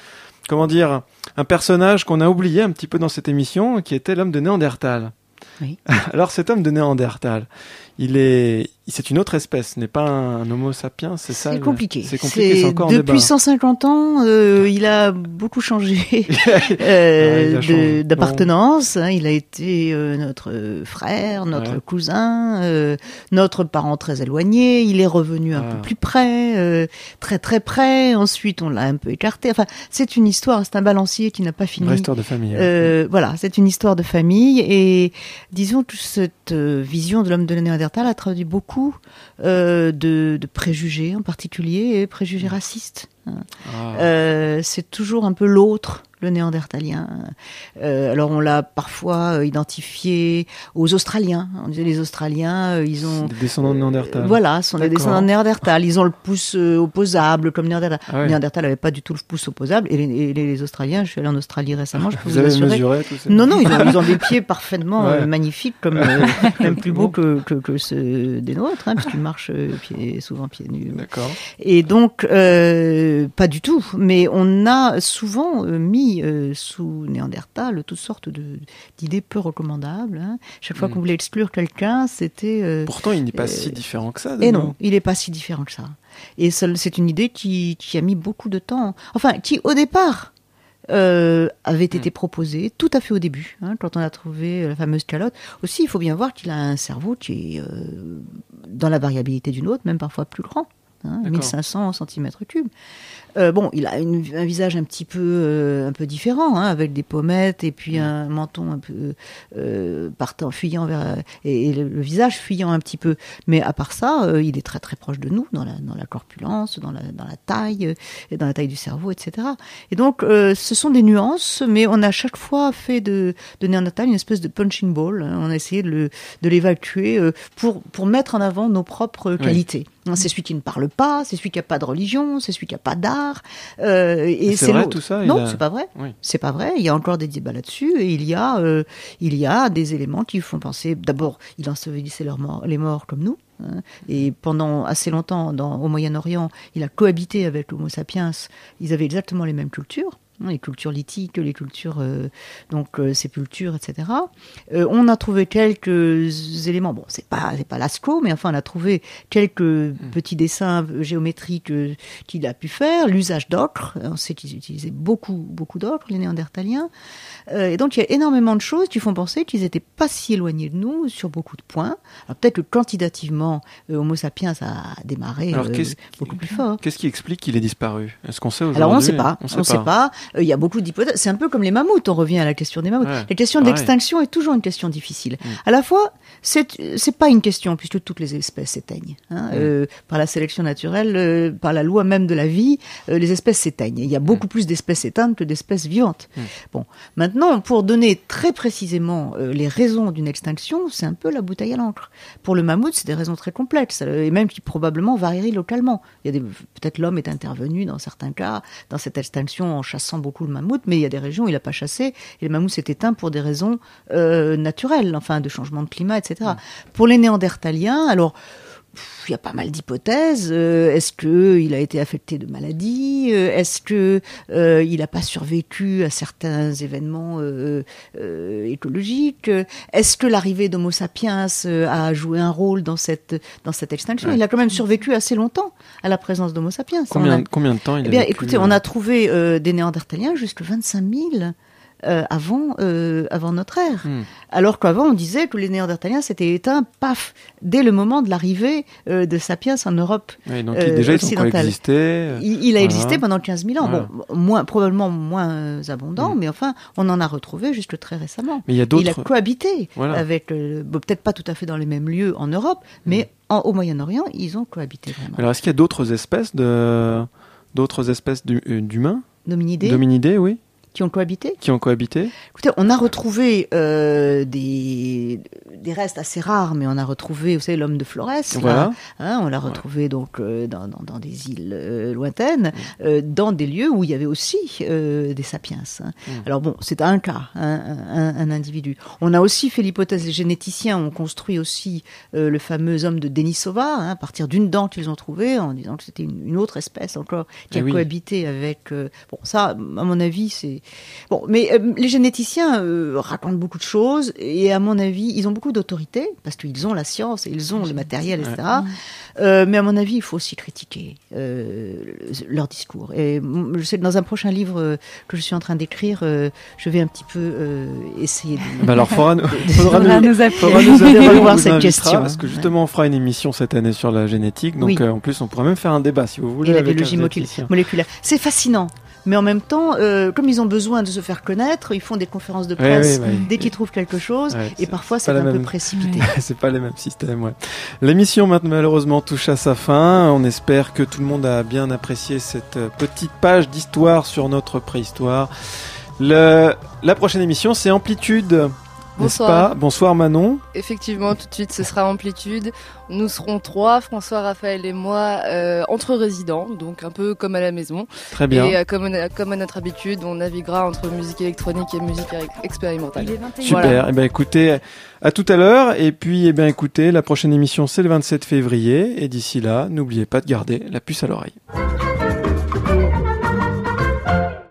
comment dire, un personnage qu'on a oublié un petit peu dans cette émission, qui était l'homme de Néandertal. Oui. Alors cet homme de Néandertal, il est, c'est une autre espèce, ce n'est pas un Homo sapiens, c'est ça C'est compliqué. C'est compliqué, encore Depuis débat. 150 ans, euh, il a beaucoup changé euh, d'appartenance. hein. Il a été euh, notre frère, notre Ouais. cousin, notre parent très éloigné. Il est revenu un Ah. peu plus près, très très près. Ensuite, on l'a un peu écarté. Enfin, c'est une histoire, c'est un balancier qui n'a pas fini. Vraie histoire de famille. ouais. Voilà, c'est une histoire de famille et disons que cette vision de l'homme de Néandertal a traduit beaucoup euh, de, de préjugés, en particulier et préjugés racistes. hein. Ah. Euh, c'est toujours un peu l'autre, le néandertalien. Euh, alors on l'a parfois euh, identifié aux Australiens. On disait les Australiens, euh, ils ont Des descendants de Néandertal. voilà, sont des descendants de Néandertal. Ils ont le pouce opposable comme Néandertal. Ah ouais. Néandertal n'avait pas du tout le pouce opposable. Et les, et les- les Australiens, je suis allé en Australie récemment, je peux Vous vous, avez mesuré tout ça Non, non, ils ont, ils ont des pieds parfaitement Ouais. magnifiques, comme même plus beaux que, que, que ceux des nôtres, hein, puisqu'ils marchent pieds, souvent pieds nus. D'accord. Et donc, pas du tout. Mais on a souvent euh, mis euh, sous Néandertal toutes sortes d'idées peu recommandables. hein. Chaque fois Mm. qu'on voulait exclure quelqu'un, c'était... euh, Pourtant, il n'est pas euh, si différent que ça. et non, il n'est pas si différent que ça. Et c'est une idée qui, qui a mis beaucoup de temps. Enfin, qui au départ euh, avait été proposée tout à fait au début, hein, quand on a trouvé la fameuse calotte. Aussi, il faut bien voir qu'il a un cerveau qui est euh, dans la variabilité d'une autre, même parfois plus grand. Hein, D'accord. 1500 cm3. Euh, bon, il a une- un visage un petit peu, euh, un peu différent, hein, avec des pommettes et puis un menton un peu euh, partant, fuyant vers et, et le, le visage fuyant un petit peu. Mais à part ça, il est très très proche de nous dans la, dans la corpulence, dans la, dans la taille et dans la taille du cerveau, etc. Et donc, ce sont des nuances, mais on a chaque fois fait de, de Néandertal une espèce de punching ball. hein. On a essayé de de l'évacuer euh, pour pour mettre en avant nos propres qualités. C'est celui qui ne parle pas, c'est celui qui a pas de religion, c'est celui qui a pas d'art. euh, et c'est vrai, tout ça, Non, a- c'est pas vrai. Oui. C'est pas vrai. Il y a encore des débats là-dessus et il y a euh, il y a des éléments qui font penser. D'abord, il ensevelissait leurs morts, les morts comme nous. hein. et pendant assez longtemps, dans, au Moyen-Orient, il a cohabité avec l'Homo sapiens. Ils avaient exactement les mêmes cultures. Hein, Les cultures lithiques, les cultures euh, donc euh, sépultures, etc. Euh, on a trouvé quelques éléments. Bon, c'est pas c'est pas Lascaux, mais enfin on a trouvé quelques petits dessins géométriques qu'il a pu faire. L'usage d'ocre, on sait qu'ils utilisaient beaucoup beaucoup d'ocre, les Néandertaliens. Et donc il y a énormément de choses qui font penser qu'ils n'étaient pas si éloignés de nous sur beaucoup de points. Alors peut-être que quantitativement, Homo sapiens a démarré Alors, beaucoup plus fort. Qu'est-ce qui explique qu'il est disparu? Est-ce qu'on sait aujourd'hui Alors on ne sait pas, On ne sait pas. Euh, Il y a beaucoup d'hypothèses. C'est un peu comme les mammouths. On revient à la question des mammouths. Ouais, la question pareil. d'extinction est toujours une question difficile. Mm. À la fois, c'est pas une question puisque toutes les espèces s'éteignent hein, Mm. euh, par la sélection naturelle, euh, par la loi même de la vie. euh, les espèces s'éteignent. Il y a beaucoup plus d'espèces éteintes que d'espèces vivantes. Mm. Bon, maintenant, pour donner très précisément les raisons d'une extinction, c'est un peu la bouteille à l'encre. Pour le mammouth, c'est des raisons très complexes et même qui probablement varieraient localement. Il y a des peut-être l'homme est intervenu dans certains cas dans cette extinction en chassant beaucoup le mammouth, mais il y a des régions où il n'a pas chassé et le mammouth s'est éteint pour des raisons euh, naturelles, enfin de changement de climat, etc. Pour les Néandertaliens, alors il y a pas mal d'hypothèses. Euh, Est-ce que il a été affecté de maladies? Euh, Est-ce que euh, il n'a pas survécu à certains événements euh, euh, écologiques? Est-ce que l'arrivée d'Homo sapiens a joué un rôle dans cette dans cette extinction? Ouais. Il a quand même survécu assez longtemps à la présence d'Homo sapiens. Combien, a- combien de temps il eh a bien, vécu, écoutez, on a trouvé des Néandertaliens jusqu'à 25 000 euh, avant, euh, avant notre ère. Hmm. Alors qu'avant, on disait que les Néandertaliens s'étaient éteints, paf, dès le moment de l'arrivée euh, de Sapiens en Europe Oui, donc déjà, Il, il a voilà. existé pendant 15 000 ans. Voilà. Bon, moins, probablement moins abondant, mais enfin, on en a retrouvé juste très récemment. Mais il y a il a d'autres- cohabité Voilà. avec, bon, peut-être pas tout à fait dans les mêmes lieux en Europe, mais en- au Moyen-Orient, ils ont cohabité vraiment. Alors, est-ce qu'il y a d'autres espèces de d'autres espèces d'hu- d'humains? Dominidés, Dominidés, oui, qui ont cohabité. qui ont cohabité. Écoutez, on a retrouvé euh, des, des restes assez rares, mais on a retrouvé, vous savez, l'homme de Flores. là, Voilà. hein, on l'a retrouvé donc euh, dans, dans- dans des îles euh, lointaines, euh, dans des lieux où il y avait aussi des sapiens. hein. Alors bon, c'est un cas, un, un- un individu. On a aussi fait l'hypothèse, les généticiens ont construit aussi le fameux homme de Denisova, hein, à partir d'une dent qu'ils ont trouvée, en disant que c'était une, une autre espèce encore qui Eh a oui. cohabité avec. bon, ça, à mon avis, c'est bon. Mais euh, les généticiens euh, racontent beaucoup de choses et à mon avis, ils ont beaucoup d'autorité parce qu'ils ont la science et ils ont le matériel, etc. Euh, mais à mon avis, il faut aussi critiquer euh, le- leur discours. Et mm, je sais que dans un prochain livre que je suis en train d'écrire, euh, je vais un petit peu euh, essayer de. Bah alors, faudra, nous- faudra faudra nous, nous faudra appeler, vous cette question. Parce que justement, on fera une émission cette année sur la génétique. Donc, Oui. euh, en plus, on pourra même faire un débat si vous voulez. et la avec un biologie moléculaire. C'est fascinant. Mais en même temps, euh, comme ils ont besoin de se faire connaître, ils font des conférences de presse ouais, ouais. dès qu'ils trouvent quelque chose, et parfois c'est un peu même- précipité. c'est pas les mêmes systèmes, ouais. L'émission malheureusement touche à sa fin. On espère que tout le monde a bien apprécié cette euh, petite page d'histoire sur notre préhistoire. Le, la prochaine émission, c'est Amplitude. Bonsoir. pas Bonsoir Manon. Effectivement, tout de suite, ce sera Amplitude. Nous serons trois, François, Raphaël et moi, euh, entre résidents, donc un peu comme à la maison. Très bien. Et euh, comme, on a- comme à notre habitude, on naviguera entre musique électronique et musique expérimentale. Super. Voilà. Eh ben écoutez, à tout à l'heure. Et puis, eh bien écoutez, la prochaine émission, c'est le 27 février. Et d'ici là, n'oubliez pas de garder la puce à l'oreille.